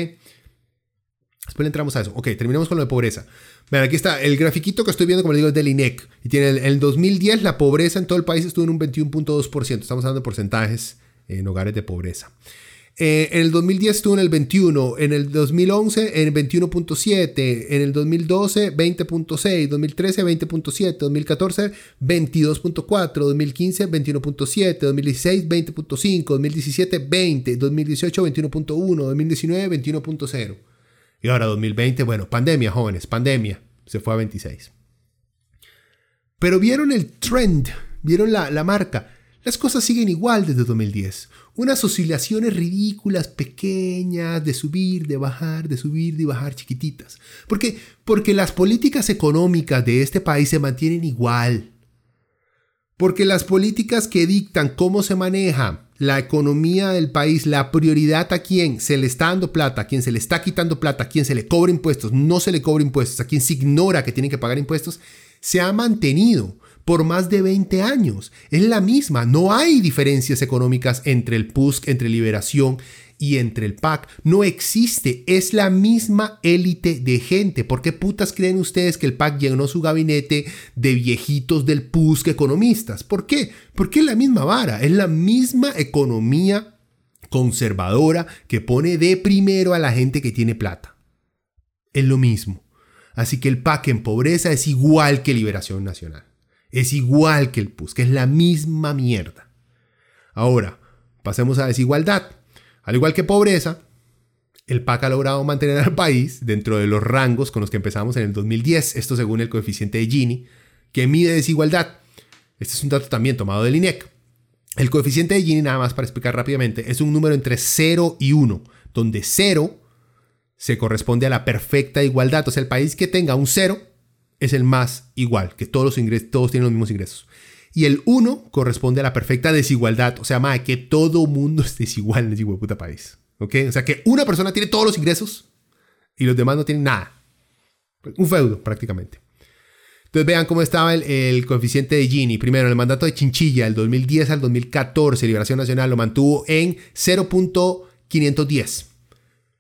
Después le entramos a eso. Ok, terminamos con lo de pobreza. Vean, aquí está el grafiquito que estoy viendo, como les digo, es del INEC. Y tiene el, el 2010 la pobreza en todo el país estuvo en un 21.2%. Estamos hablando de porcentajes en hogares de pobreza. Eh, en el 2010 estuvo en el 21, en el 2011 en el 21.7, en el 2012 20.6, 2013 20.7, 2014 22.4, 2015 21.7, 2016 20.5, 2017 20, 2018 21.1, 2019 21.0. Y ahora 2020, bueno, pandemia, jóvenes, pandemia, se fue a 26. Pero vieron el trend, vieron la, la marca. Las cosas siguen igual desde 2010. Unas oscilaciones ridículas, pequeñas, de subir, de bajar, de subir, de bajar, chiquititas. ¿Por qué? Porque las políticas económicas de este país se mantienen igual. Porque las políticas que dictan cómo se maneja la economía del país, la prioridad a quién se le está dando plata, a quién se le está quitando plata, a quién se le cobra impuestos, no se le cobra impuestos, a quién se ignora que tienen que pagar impuestos, se ha mantenido por más de 20 años. Es la misma, no hay diferencias económicas entre el PUSC, entre Liberación y entre el PAC. No existe, es la misma élite de gente. ¿Por qué putas creen ustedes que el PAC llenó su gabinete de viejitos del PUSC economistas? ¿Por qué? Porque es la misma vara, es la misma economía conservadora que pone de primero a la gente que tiene plata. Es lo mismo. Así que el PAC en pobreza es igual que Liberación Nacional. Es igual que el PUS, que es la misma mierda. Ahora, pasemos a desigualdad. Al igual que pobreza, el PAC ha logrado mantener al país dentro de los rangos con los que empezamos en el 2010, esto según el coeficiente de Gini, que mide desigualdad. Este es un dato también tomado del INEC. El coeficiente de Gini, nada más para explicar rápidamente, es un número entre 0 y 1, donde 0 se corresponde a la perfecta igualdad. O sea, el país que tenga un 0 es el más igual, que todos, los ingresos, todos tienen los mismos ingresos. Y el 1 corresponde a la perfecta desigualdad, o sea, que todo mundo es desigual en ese puta país. O sea, que una persona tiene todos los ingresos y los demás no tienen nada. Un feudo, prácticamente. Entonces vean cómo estaba el, coeficiente de Gini. Primero, el mandato de Chinchilla, del 2010 al 2014, Liberación Nacional lo mantuvo en 0.510.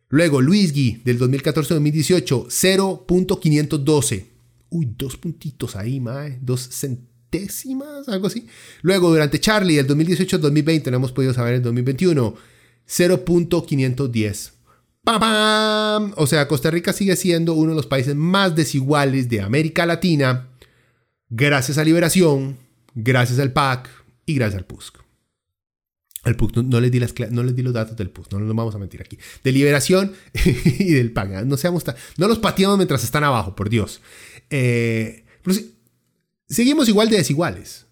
Luego, Luis Gui, del 2014 al 2018, 0.512 uy, dos puntitos ahí, mae, dos centésimas, algo así. Luego, durante Charlie, del 2018 al 2020, no hemos podido saber el 2021, 0.510. ¡Pam! O sea, Costa Rica sigue siendo uno de los países más desiguales de América Latina, gracias a Liberación, gracias al PAC y gracias al PUSC. El PUC, no, les di las, no les di los datos del PUC, no nos vamos a mentir aquí. De liberación y del PAC. No, seamos no los pateamos mientras están abajo, por Dios. Eh, seguimos igual de desiguales.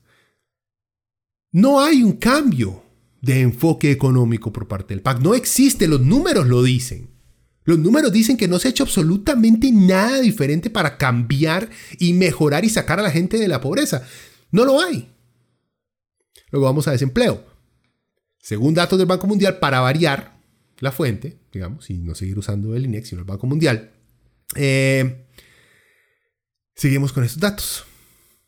No hay un cambio de enfoque económico por parte del PAC. No existe, los números lo dicen. Los números dicen que no se ha hecho absolutamente nada diferente para cambiar y mejorar y sacar a la gente de la pobreza. No lo hay. Luego vamos a desempleo. Según datos del Banco Mundial, para variar la fuente, digamos, y no seguir usando el INEX, sino el Banco Mundial, eh, Seguimos con estos datos.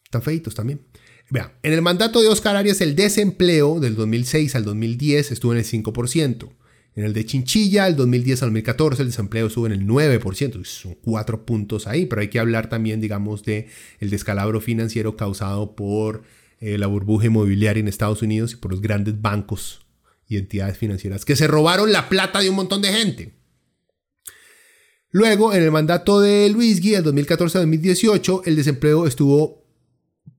Tan feitos también. Vean, en el mandato de Oscar Arias el desempleo del 2006 al 2010 estuvo en el 5%. En el de Chinchilla, del 2010 al 2014, el desempleo estuvo en el 9%. Son cuatro puntos ahí, pero hay que hablar también, digamos, de el descalabro financiero causado por eh, la burbuja inmobiliaria en Estados Unidos y por los grandes bancos y entidades financieras que se robaron la plata de un montón de gente. Luego, en el mandato de Luis Gui, del 2014-2018, el desempleo estuvo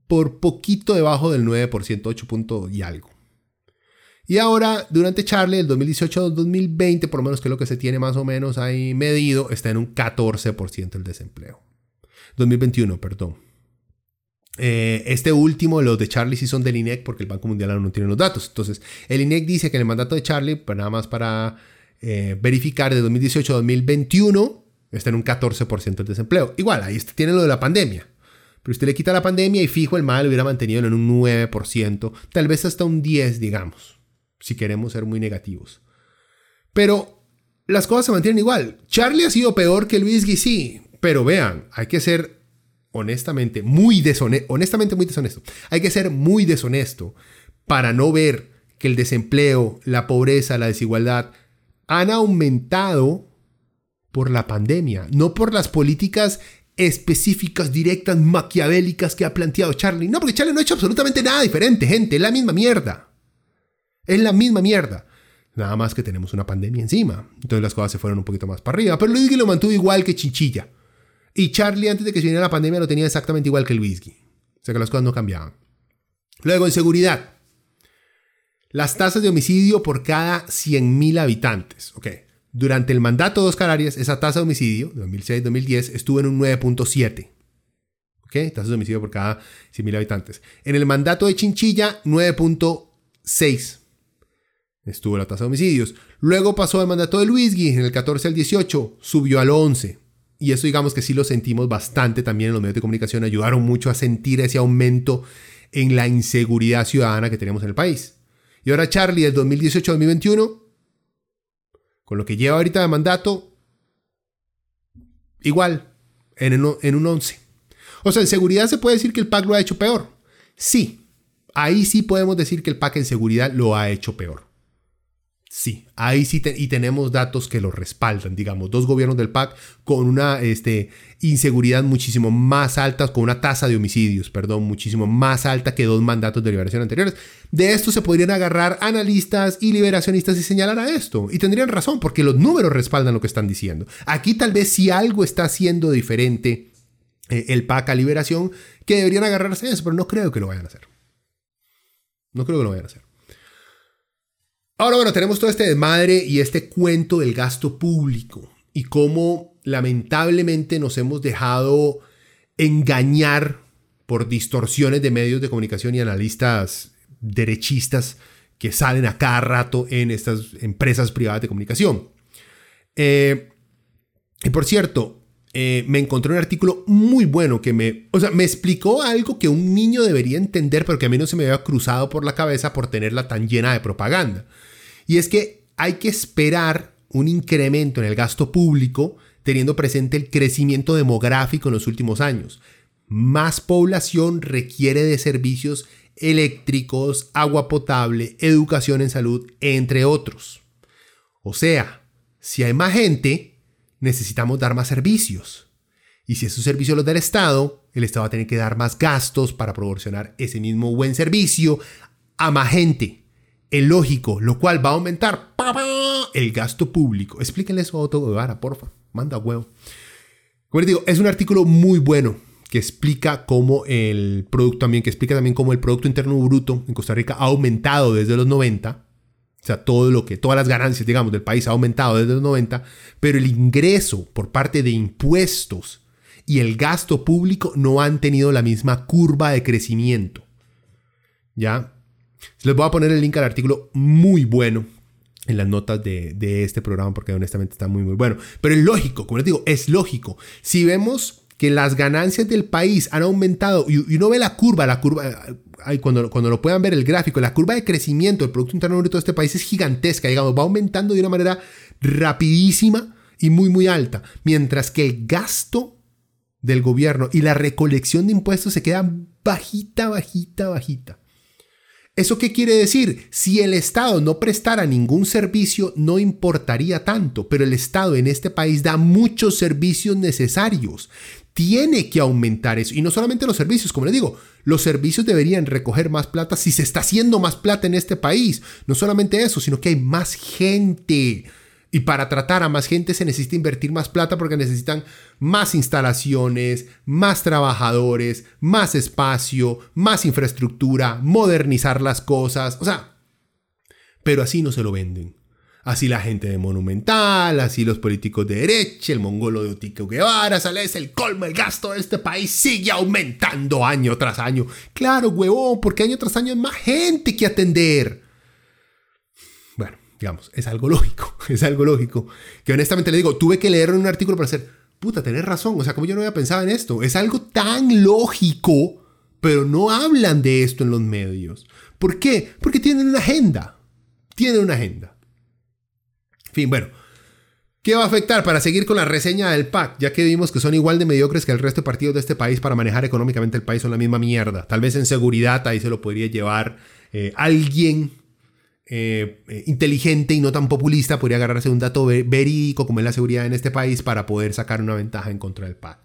por poquito debajo del 9%, 8 puntos y algo. Y ahora, durante Charlie, del 2018-2020, por lo menos que es lo que se tiene más o menos ahí medido, está en un 14% el desempleo. 2021, perdón. Eh, este último, los de Charlie sí son del INEC porque el Banco Mundial no tiene los datos. Entonces, el INEC dice que en el mandato de Charlie, pues nada más para eh, verificar de 2018 a 2021 está en un 14% el desempleo. Igual, ahí tiene lo de la pandemia. Pero usted le quita la pandemia y fijo el mal hubiera mantenido en un 9%, tal vez hasta un 10%, digamos, si queremos ser muy negativos. Pero las cosas se mantienen igual. Charlie ha sido peor que Luis Guisí, pero vean, hay que ser honestamente muy deshonesto, honestamente muy deshonesto. Hay que ser muy deshonesto para no ver que el desempleo, la pobreza, la desigualdad han aumentado por la pandemia, no por las políticas específicas, directas, maquiavélicas que ha planteado Charlie. No, porque Charlie no ha hecho absolutamente nada diferente, gente. Es la misma mierda. Es la misma mierda. Nada más que tenemos una pandemia encima. Entonces las cosas se fueron un poquito más para arriba. Pero Luis lo mantuvo igual que Chinchilla. Y Charlie, antes de que se viniera la pandemia, lo tenía exactamente igual que Luis O sea que las cosas no cambiaban. Luego, en seguridad. Las tasas de homicidio por cada 100.000 habitantes. Ok. Durante el mandato de Oscar Arias, esa tasa de homicidio, 2006-2010, estuvo en un 9.7. ¿Ok? Tasas de homicidio por cada 100.000 habitantes. En el mandato de Chinchilla, 9.6 estuvo la tasa de homicidios. Luego pasó al mandato de Luisgui, en el 14 al 18, subió al 11. Y eso digamos que sí lo sentimos bastante también en los medios de comunicación, ayudaron mucho a sentir ese aumento en la inseguridad ciudadana que tenemos en el país. Y ahora Charlie, del 2018 al 2021, con lo que lleva ahorita de mandato, igual, en, en un 11. O sea, en seguridad se puede decir que el PAC lo ha hecho peor. Sí, ahí sí podemos decir que el PAC en seguridad lo ha hecho peor. Sí, ahí sí y tenemos datos que lo respaldan, digamos, dos gobiernos del PAC con una este, inseguridad muchísimo más alta, con una tasa de homicidios, perdón, muchísimo más alta que dos mandatos de liberación anteriores. De esto se podrían agarrar analistas y liberacionistas y señalar a esto. Y tendrían razón, porque los números respaldan lo que están diciendo. Aquí tal vez si algo está haciendo diferente eh, el PAC a liberación, que deberían agarrarse a eso, pero no creo que lo vayan a hacer. No creo que lo vayan a hacer. Ahora, bueno, tenemos todo este desmadre y este cuento del gasto público y cómo lamentablemente nos hemos dejado engañar por distorsiones de medios de comunicación y analistas derechistas que salen a cada rato en estas empresas privadas de comunicación. Eh, y por cierto, eh, me encontré un artículo muy bueno que me, o sea, me explicó algo que un niño debería entender, pero que a mí no se me había cruzado por la cabeza por tenerla tan llena de propaganda. Y es que hay que esperar un incremento en el gasto público teniendo presente el crecimiento demográfico en los últimos años. Más población requiere de servicios eléctricos, agua potable, educación en salud, entre otros. O sea, si hay más gente, necesitamos dar más servicios. Y si esos servicios los da el Estado, el Estado va a tener que dar más gastos para proporcionar ese mismo buen servicio a más gente el lógico, lo cual va a aumentar el gasto público. Explíquenle eso a Otto Guevara, porfa. Manda huevo. Como les digo, es un artículo muy bueno que explica cómo el producto también, que explica también cómo el Producto Interno Bruto en Costa Rica ha aumentado desde los 90. O sea, todo lo que, todas las ganancias, digamos, del país ha aumentado desde los 90, pero el ingreso por parte de impuestos y el gasto público no han tenido la misma curva de crecimiento. ¿Ya? Les voy a poner el link al artículo muy bueno en las notas de, este programa porque honestamente está muy muy bueno. Pero es lógico, como les digo, es lógico. Si vemos que las ganancias del país han aumentado y, uno ve la curva, la curva, cuando, cuando lo puedan ver el gráfico, la curva de crecimiento del Producto Interno Bruto de este país es gigantesca, digamos, va aumentando de una manera rapidísima y muy muy alta, mientras que el gasto del gobierno y la recolección de impuestos se quedan bajita, bajita, bajita. ¿Eso qué quiere decir? Si el Estado no prestara ningún servicio, no importaría tanto, pero el Estado en este país da muchos servicios necesarios. Tiene que aumentar eso. Y no solamente los servicios, como le digo, los servicios deberían recoger más plata si se está haciendo más plata en este país. No solamente eso, sino que hay más gente. Y para tratar a más gente se necesita invertir más plata porque necesitan más instalaciones, más trabajadores, más espacio, más infraestructura, modernizar las cosas. O sea, pero así no se lo venden. Así la gente de Monumental, así los políticos de derecha, el mongolo de Otique Guevara, sale es el colmo, el gasto de este país sigue aumentando año tras año. Claro, huevón, porque año tras año hay más gente que atender. Digamos, es algo lógico, es algo lógico. Que honestamente le digo, tuve que leer un artículo para hacer, puta, tenés razón, o sea, como yo no había pensado en esto, es algo tan lógico, pero no hablan de esto en los medios. ¿Por qué? Porque tienen una agenda, tienen una agenda. En fin, bueno, ¿Qué va a afectar para seguir con la reseña del PAC? Ya que vimos que son igual de mediocres que el resto de partidos de este país para manejar económicamente el país, son la misma mierda. Tal vez en seguridad ahí se lo podría llevar eh, alguien eh, eh, inteligente y no tan populista podría agarrarse un dato verídico como es la seguridad en este país para poder sacar una ventaja en contra del PAC.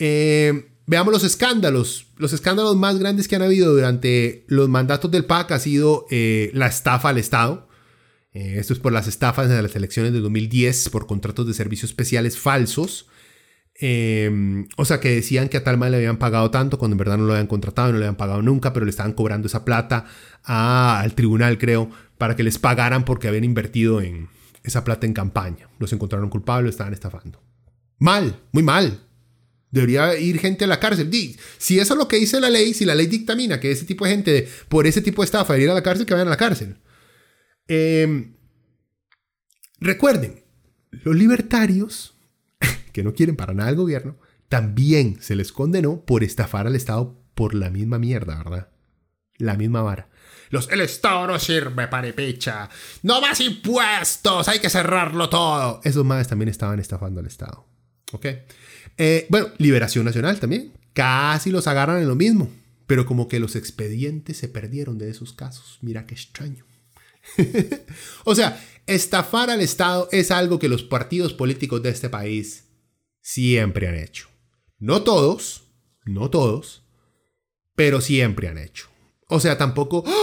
Eh, veamos los escándalos. Los escándalos más grandes que han habido durante los mandatos del PAC ha sido la estafa al Estado. esto es por las estafas de las elecciones de 2010 por contratos de servicios especiales falsos. o sea, que decían que a Talma le habían pagado tanto cuando en verdad no lo habían contratado, no le habían pagado nunca, pero le estaban cobrando esa plata al tribunal, creo, para que les pagaran porque habían invertido en esa plata en campaña. Los encontraron culpables, estaban estafando. Mal, muy mal. Debería ir gente a la cárcel. Si eso es lo que dice la ley, si la ley dictamina que ese tipo de gente, por ese tipo de estafa, debería ir a la cárcel, que vayan a la cárcel. Em, recuerden, los libertarios, que no quieren para nada el gobierno, también se les condenó por estafar al Estado por la misma mierda, ¿verdad? La misma vara. Los, el Estado no sirve para pecha. No más impuestos, hay que cerrarlo todo. Esos madres también estaban estafando al Estado. ¿Ok? Eh, bueno, Liberación Nacional también. Casi los agarran en lo mismo. Pero como que los expedientes se perdieron de esos casos. Mira qué extraño. o sea, estafar al Estado es algo que los partidos políticos de este país siempre han hecho. No todos, no todos, pero siempre han hecho. O sea, tampoco...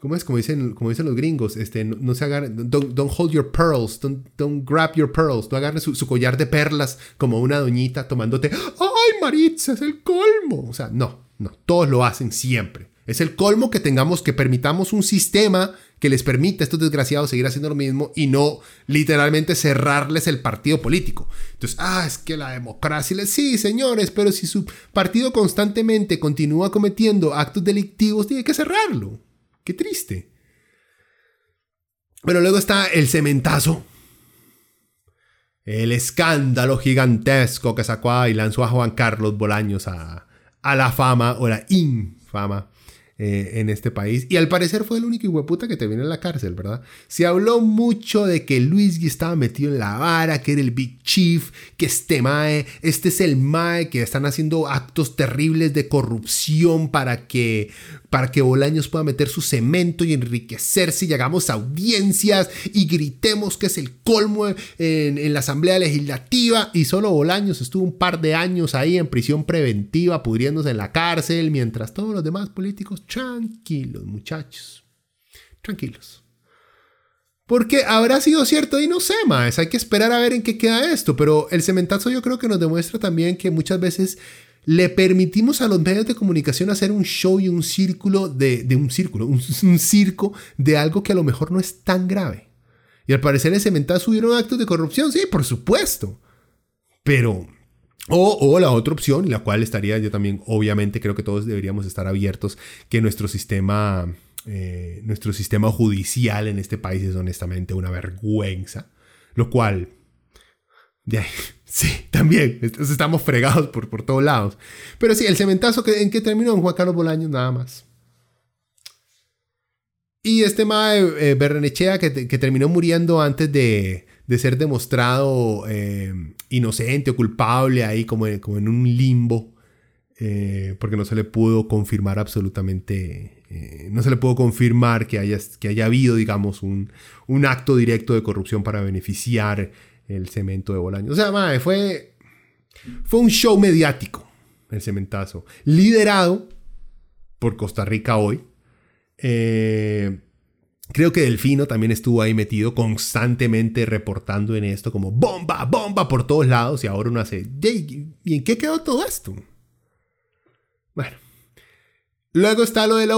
¿Cómo es? Como dicen, como dicen los gringos, este, no, se agarren, don't, hold your pearls, don't, don't, grab your pearls, no agarres su, collar de perlas como una doñita tomándote, ¡ay, Maritza, es el colmo! O sea, no, no, todos lo hacen siempre. Es el colmo que tengamos, que permitamos un sistema que les permita a estos desgraciados seguir haciendo lo mismo y no literalmente cerrarles el partido político. Entonces, ah, es que la democracia, sí, señores, pero si su partido constantemente continúa cometiendo actos delictivos, tiene que cerrarlo. Qué triste. Bueno, luego está el cementazo. El escándalo gigantesco que sacó y lanzó a Juan Carlos Bolaños a, a la fama o la infama eh, en este país. Y al parecer fue el único hueputa que terminó en la cárcel, ¿verdad? Se habló mucho de que Luis estaba metido en la vara, que era el Big Chief, que este Mae, este es el Mae, que están haciendo actos terribles de corrupción para que, para que Bolaños pueda meter su cemento y enriquecerse y hagamos audiencias y gritemos que es el colmo en, la Asamblea Legislativa. Y solo Bolaños estuvo un par de años ahí en prisión preventiva, pudriéndose en la cárcel, mientras todos los demás políticos Tranquilos, muchachos. Tranquilos. Porque habrá sido cierto y no sé más. Hay que esperar a ver en qué queda esto. Pero el cementazo yo creo que nos demuestra también que muchas veces le permitimos a los medios de comunicación hacer un show y un círculo de, un círculo, un, circo de algo que a lo mejor no es tan grave. Y al parecer el cementazo hubieron actos de corrupción, sí, por supuesto. Pero o, la otra opción, la cual estaría yo también, obviamente creo que todos deberíamos estar abiertos, que nuestro sistema, eh, nuestro sistema judicial en este país es honestamente una vergüenza, lo cual, sí, también, estamos fregados por, por todos lados. Pero sí, el cementazo que, en que terminó Juan Carlos Bolaños nada más. Y este Mae eh, que, que terminó muriendo antes de, de ser demostrado eh, inocente o culpable ahí como, como en un limbo, eh, porque no se le pudo confirmar absolutamente, eh, no se le pudo confirmar que haya, que haya habido, digamos, un, un, acto directo de corrupción para beneficiar el cemento de Bolaño. O sea, fue, fue un show mediático, el cementazo, liderado por Costa Rica hoy. Eh, Creo que Delfino también estuvo ahí metido constantemente reportando en esto como bomba, bomba por todos lados y ahora uno hace, ¿y en qué quedó todo esto? Bueno. Luego está lo de la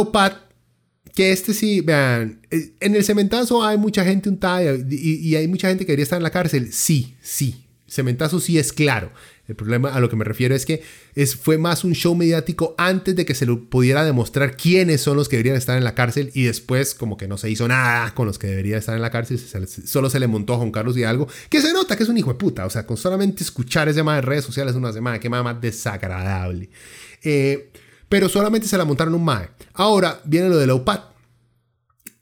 que este sí, vean, en el cementazo hay mucha gente untada y, y hay mucha gente que debería estar en la cárcel. Sí, sí, cementazo sí es claro. El problema a lo que me refiero es que es, fue más un show mediático antes de que se lo pudiera demostrar quiénes son los que deberían estar en la cárcel y después como que no se hizo nada con los que deberían estar en la cárcel, solo se le montó a Juan Carlos y algo que se nota que es un hijo de puta, o sea, con solamente escuchar ese tema de redes sociales una semana, que más desagradable. Eh, pero solamente se la montaron un MAE. Ahora viene lo de la UPAD.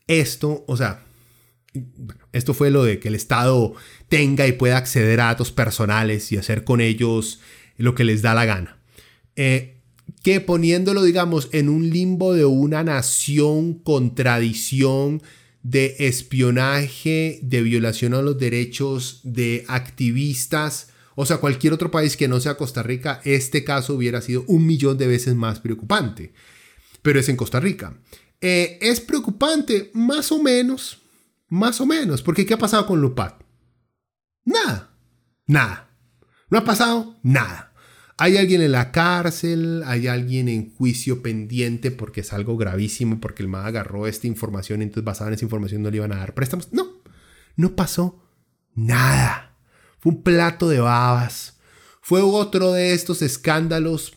Esto, o sea, esto fue lo de que el Estado tenga y pueda acceder a datos personales y hacer con ellos lo que les da la gana. Eh, que poniéndolo, digamos, en un limbo de una nación con tradición de espionaje, de violación a los derechos de activistas, o sea, cualquier otro país que no sea Costa Rica, este caso hubiera sido un millón de veces más preocupante. Pero es en Costa Rica. Eh, es preocupante, más o menos, más o menos, porque ¿qué ha pasado con Lupat? Nada, nada. No ha pasado nada. Hay alguien en la cárcel, hay alguien en juicio pendiente porque es algo gravísimo, porque el MAD agarró esta información entonces basada en esa información no le iban a dar préstamos. No, no pasó nada. Fue un plato de babas. Fue otro de estos escándalos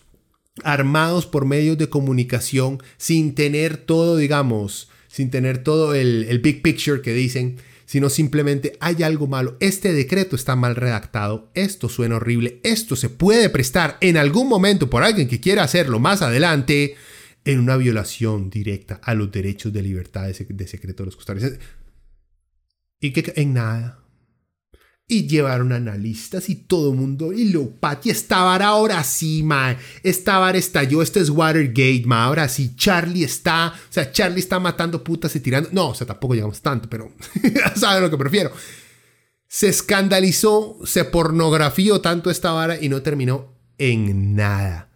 armados por medios de comunicación sin tener todo, digamos, sin tener todo el big picture que dicen sino simplemente hay algo malo. Este decreto está mal redactado, esto suena horrible, esto se puede prestar en algún momento por alguien que quiera hacerlo más adelante en una violación directa a los derechos de libertad de, secreto de los costarricenses. Y que en nada. Y llevaron analistas y todo el mundo. Y lo pati estaba ahora sí, ma. Esta vara estalló. Este es Watergate, ma. Ahora sí, Charlie está. O sea, Charlie está matando putas y tirando. No, o sea, tampoco llegamos tanto, pero. ¿Saben lo que prefiero? Se escandalizó, se pornografió tanto esta vara y no terminó en nada.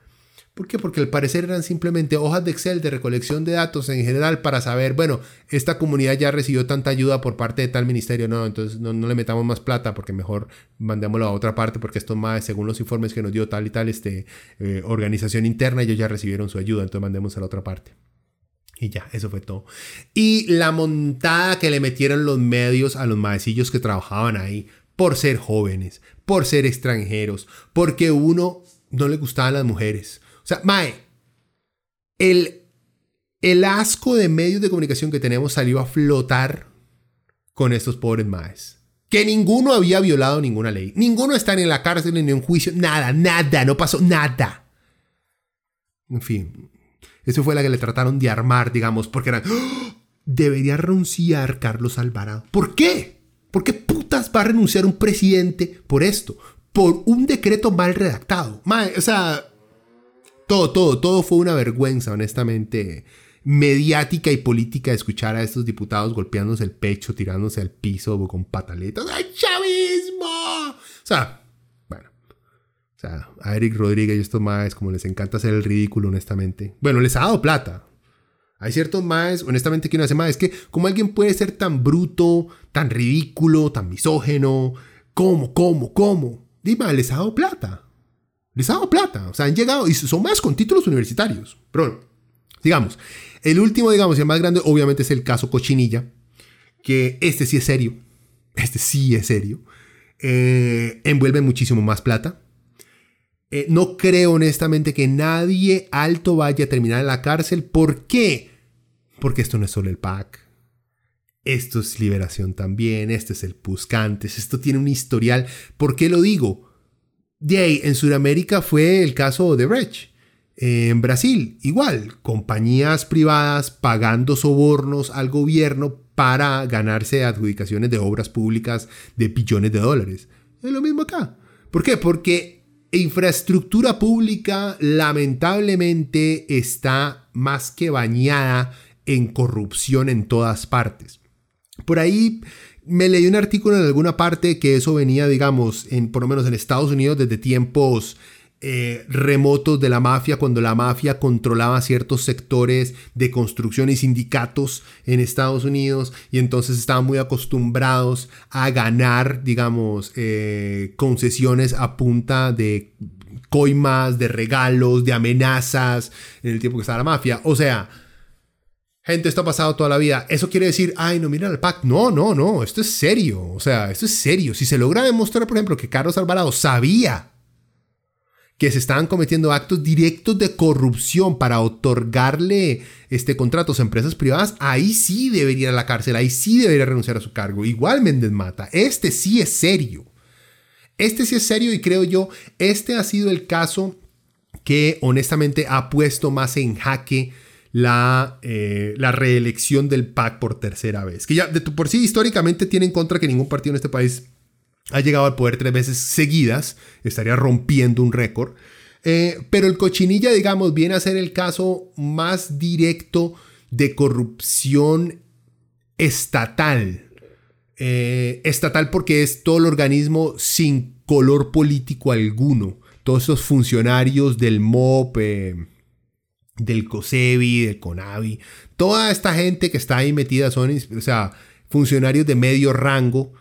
¿Por qué? Porque al parecer eran simplemente hojas de Excel de recolección de datos en general para saber, bueno, esta comunidad ya recibió tanta ayuda por parte de tal ministerio, no, entonces no, le metamos más plata porque mejor mandémoslo a otra parte porque esto más, según los informes que nos dio tal y tal este, eh, organización interna, ellos ya recibieron su ayuda, entonces mandemos a la otra parte. Y ya, eso fue todo. Y la montada que le metieron los medios a los maecillos que trabajaban ahí por ser jóvenes, por ser extranjeros, porque uno no le gustaban las mujeres sea, Mae, el, el asco de medios de comunicación que tenemos salió a flotar con estos pobres Maes. Que ninguno había violado ninguna ley. Ninguno está en la cárcel ni en un juicio. Nada, nada, no pasó nada. En fin, eso fue la que le trataron de armar, digamos, porque eran... ¡Oh! Debería renunciar Carlos Alvarado. ¿Por qué? ¿Por qué putas va a renunciar un presidente por esto? Por un decreto mal redactado. Mae, o sea, todo, todo, todo fue una vergüenza, honestamente, mediática y política escuchar a estos diputados golpeándose el pecho, tirándose al piso con pataletas. ¡Ay, chavismo! O sea, bueno. O sea, a Eric Rodríguez y estos maes, como les encanta hacer el ridículo, honestamente. Bueno, les ha dado plata. Hay ciertos maes, honestamente, que no hace más. Es que, ¿cómo alguien puede ser tan bruto, tan ridículo, tan misógeno? ¿Cómo, cómo, cómo? Dime, les ha dado plata les plata. O sea, han llegado y son más con títulos universitarios. Pero, digamos, el último, digamos, y el más grande, obviamente es el caso Cochinilla, que este sí es serio. Este sí es serio. Eh, envuelve muchísimo más plata. Eh, no creo honestamente que nadie alto vaya a terminar en la cárcel. ¿Por qué? Porque esto no es solo el PAC. Esto es liberación también. Este es el Puscantes. Esto tiene un historial. ¿Por qué lo digo? De en Sudamérica fue el caso de Brecht. En Brasil, igual, compañías privadas pagando sobornos al gobierno para ganarse adjudicaciones de obras públicas de billones de dólares. Es lo mismo acá. ¿Por qué? Porque infraestructura pública lamentablemente está más que bañada en corrupción en todas partes. Por ahí me leí un artículo en alguna parte que eso venía, digamos, en, por lo menos en Estados Unidos desde tiempos eh, remotos de la mafia, cuando la mafia controlaba ciertos sectores de construcción y sindicatos en Estados Unidos y entonces estaban muy acostumbrados a ganar, digamos, eh, concesiones a punta de coimas, de regalos, de amenazas en el tiempo que estaba la mafia. O sea, Gente, esto ha pasado toda la vida. Eso quiere decir, ay, no, mira el PAC. No, no, no, esto es serio. O sea, esto es serio. Si se logra demostrar, por ejemplo, que Carlos Alvarado sabía que se estaban cometiendo actos directos de corrupción para otorgarle este, contratos a empresas privadas, ahí sí debería ir a la cárcel, ahí sí debería renunciar a su cargo. Igual Méndez Mata. Este sí es serio. Este sí es serio y creo yo, este ha sido el caso que honestamente ha puesto más en jaque la, eh, la reelección del PAC por tercera vez. Que ya de por sí históricamente tiene en contra que ningún partido en este país ha llegado al poder tres veces seguidas, estaría rompiendo un récord. Eh, pero el cochinilla, digamos, viene a ser el caso más directo de corrupción estatal. Eh, estatal porque es todo el organismo sin color político alguno. Todos esos funcionarios del MOP, del COSEBI, del CONAVI, toda esta gente que está ahí metida son, o sea, funcionarios de medio rango,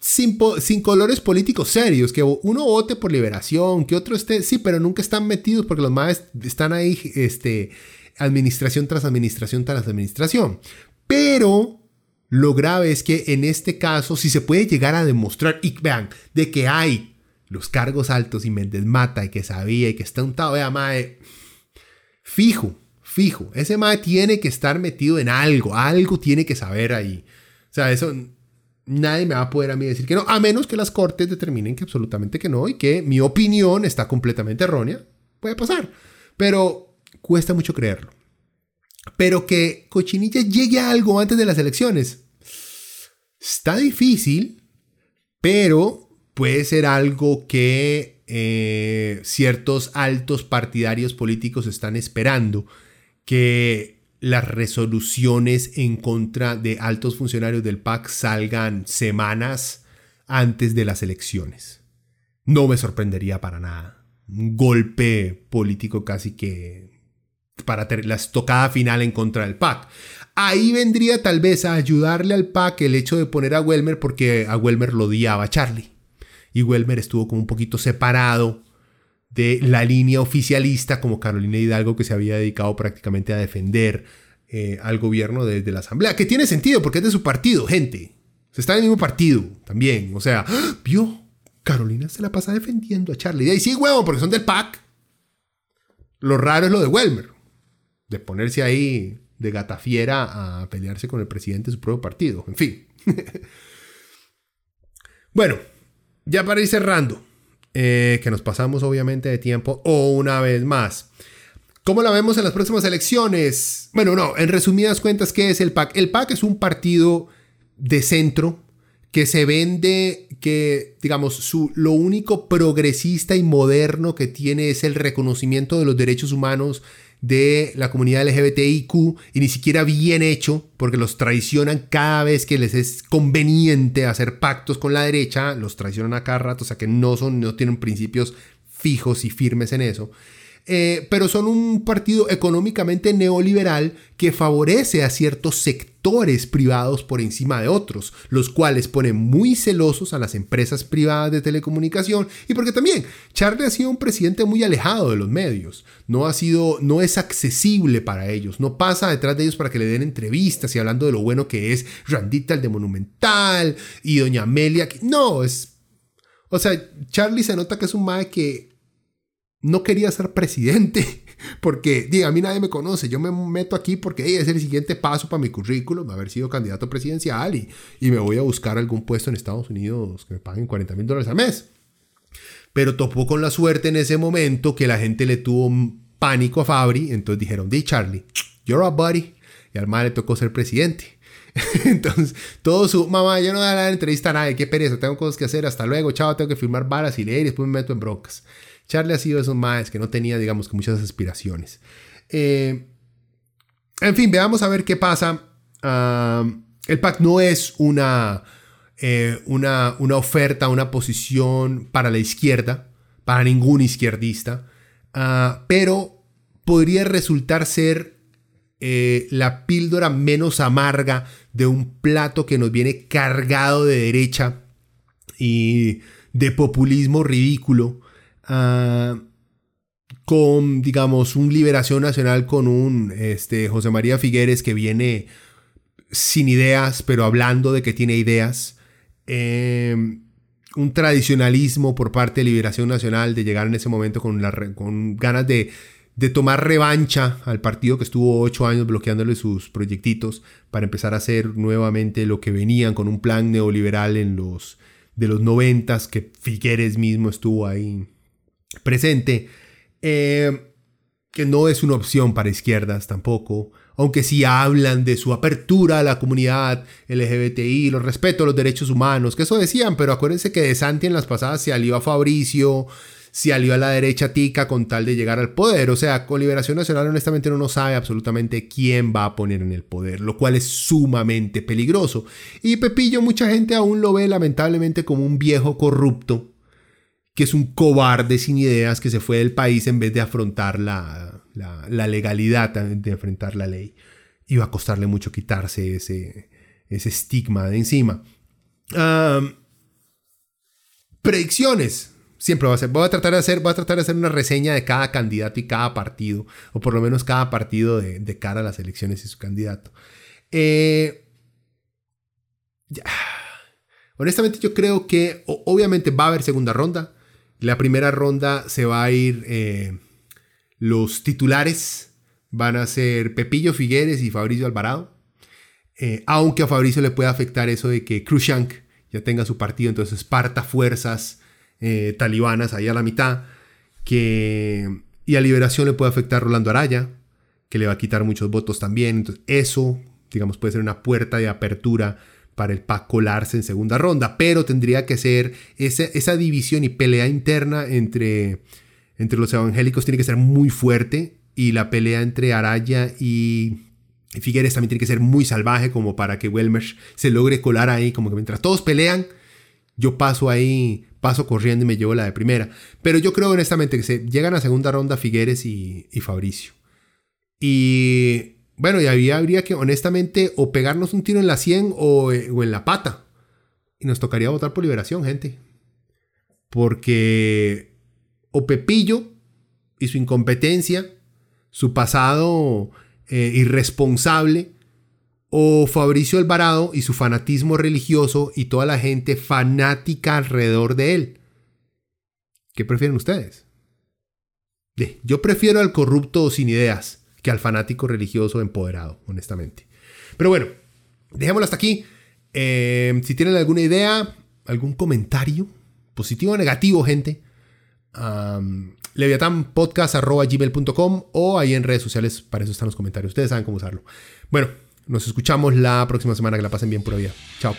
sin, sin, colores políticos serios, que uno vote por liberación, que otro esté, sí, pero nunca están metidos porque los más están ahí, este, administración tras administración tras administración. Pero lo grave es que en este caso, si se puede llegar a demostrar, y vean, de que hay los cargos altos y Méndez Mata y que sabía y que está untado, vea, mae, fijo, fijo, ese mae tiene que estar metido en algo, algo tiene que saber ahí. O sea, eso nadie me va a poder a mí decir que no, a menos que las cortes determinen que absolutamente que no y que mi opinión está completamente errónea. Puede pasar, pero cuesta mucho creerlo. Pero que Cochinilla llegue a algo antes de las elecciones. Está difícil, pero puede ser algo que eh, ciertos altos partidarios políticos están esperando. Que las resoluciones en contra de altos funcionarios del PAC salgan semanas antes de las elecciones. No me sorprendería para nada. Un golpe político casi que para la estocada final en contra del PAC. Ahí vendría tal vez a ayudarle al PAC el hecho de poner a Welmer porque a Welmer lo odiaba Charlie. Y Welmer estuvo como un poquito separado de la línea oficialista como Carolina Hidalgo que se había dedicado prácticamente a defender eh, al gobierno desde la asamblea. Que tiene sentido porque es de su partido, gente. Se está en el mismo partido también. O sea, vio, Carolina se la pasa defendiendo a Charlie. Y ahí sí, huevo, porque son del PAC. Lo raro es lo de Welmer de ponerse ahí de gatafiera a pelearse con el presidente de su propio partido. En fin. bueno, ya para ir cerrando, eh, que nos pasamos obviamente de tiempo, o una vez más. ¿Cómo la vemos en las próximas elecciones? Bueno, no, en resumidas cuentas, ¿qué es el PAC? El PAC es un partido de centro que se vende que, digamos, su, lo único progresista y moderno que tiene es el reconocimiento de los derechos humanos de la comunidad LGBTIQ y ni siquiera bien hecho, porque los traicionan cada vez que les es conveniente hacer pactos con la derecha, los traicionan a cada rato, o sea que no, son, no tienen principios fijos y firmes en eso. Eh, pero son un partido económicamente neoliberal que favorece a ciertos sectores privados por encima de otros, los cuales ponen muy celosos a las empresas privadas de telecomunicación y porque también Charlie ha sido un presidente muy alejado de los medios, no ha sido, no es accesible para ellos, no pasa detrás de ellos para que le den entrevistas y hablando de lo bueno que es Randita el de Monumental y Doña Amelia, no, es, o sea, Charlie se nota que es un mae que no quería ser presidente, porque diga, a mí nadie me conoce, yo me meto aquí porque es el siguiente paso para mi currículum, haber sido candidato presidencial y, y me voy a buscar algún puesto en Estados Unidos que me paguen 40 mil dólares al mes. Pero topó con la suerte en ese momento que la gente le tuvo pánico a Fabri, entonces dijeron, di Charlie, you're a buddy, y al mal le tocó ser presidente. Entonces, todo su mamá, yo no voy a dar entrevista a nadie, qué pereza, tengo cosas que hacer, hasta luego, chao, tengo que firmar balas y leer después me meto en broncas. Charlie ha sido esos más que no tenía, digamos, que muchas aspiraciones. Eh, en fin, veamos a ver qué pasa. el PAC no es una, eh, una, una, oferta, una posición para la izquierda, para ningún izquierdista, ah, pero podría resultar ser eh, la píldora menos amarga de un plato que nos viene cargado de derecha y de populismo ridículo Ah, con, digamos, un liberación nacional con un este, José María Figueres que viene sin ideas, pero hablando de que tiene ideas. Em, un tradicionalismo por parte de Liberación Nacional de llegar en ese momento con, la, con ganas de, de, tomar revancha al partido que estuvo ocho años bloqueándole sus proyectitos para empezar a hacer nuevamente lo que venían con un plan neoliberal en los de los noventas que Figueres mismo estuvo ahí presente, eh, que no es una opción para izquierdas tampoco, aunque sí hablan de su apertura a la comunidad LGBTI, los respeto a los derechos humanos, que eso decían, pero acuérdense que de Santi en las pasadas se alió a Fabricio, se alió a la derecha tica con tal de llegar al poder. O sea, con Liberación Nacional honestamente no sabe absolutamente quién va a poner en el poder, lo cual es sumamente peligroso. Y Pepillo mucha gente aún lo ve lamentablemente como un viejo corrupto, que es un cobarde sin ideas que se fue del país en vez de afrontar la, legalidad, de enfrentar la ley. Iba a costarle mucho quitarse ese, ese estigma de encima. predicciones. Siempre voy a. Voy a tratar de hacer, voy a tratar de hacer una reseña de cada candidato y cada partido, o por lo menos cada partido de, cara a las elecciones y su candidato. Eh, honestamente, yo creo que obviamente va a haber segunda ronda. La primera ronda se va a ir. Eh, los titulares van a ser Pepillo Figueres y Fabricio Alvarado. Eh, aunque a Fabricio le pueda afectar eso de que Khrushchev ya tenga su partido, entonces parta fuerzas eh, talibanas ahí a la mitad, que, y a Liberación le puede afectar Rolando Araya, que le va a quitar muchos votos también. Entonces, eso, digamos, puede ser una puerta de apertura para el PAC colarse en segunda ronda, pero tendría que ser esa, división y pelea interna entre, entre los evangélicos tiene que ser muy fuerte y la pelea entre Araya y Figueres también tiene que ser muy salvaje como para que Welmer se logre colar ahí, como que mientras todos pelean, yo paso ahí paso corriendo y me llevo la de primera. Pero yo creo honestamente que se llegan a segunda ronda Figueres y, Fabricio. Y bueno, y había, habría que honestamente o pegarnos un tiro en la 100 o, o en la pata. Y nos tocaría votar por liberación, gente. Porque o Pepillo y su incompetencia, su pasado eh, irresponsable, o Fabricio Alvarado y su fanatismo religioso y toda la gente fanática alrededor de él. ¿Qué prefieren ustedes? Yo prefiero al corrupto sin ideas que al fanático religioso empoderado, honestamente. Pero bueno, dejémoslo hasta aquí. Em, si tienen alguna idea, algún comentario, positivo o negativo, gente, um, leviatanpodcast.gmail.com o ahí en redes sociales, para eso están los comentarios. Ustedes saben cómo usarlo. Bueno, nos escuchamos la próxima semana. Que la pasen bien, pura vida. Chao.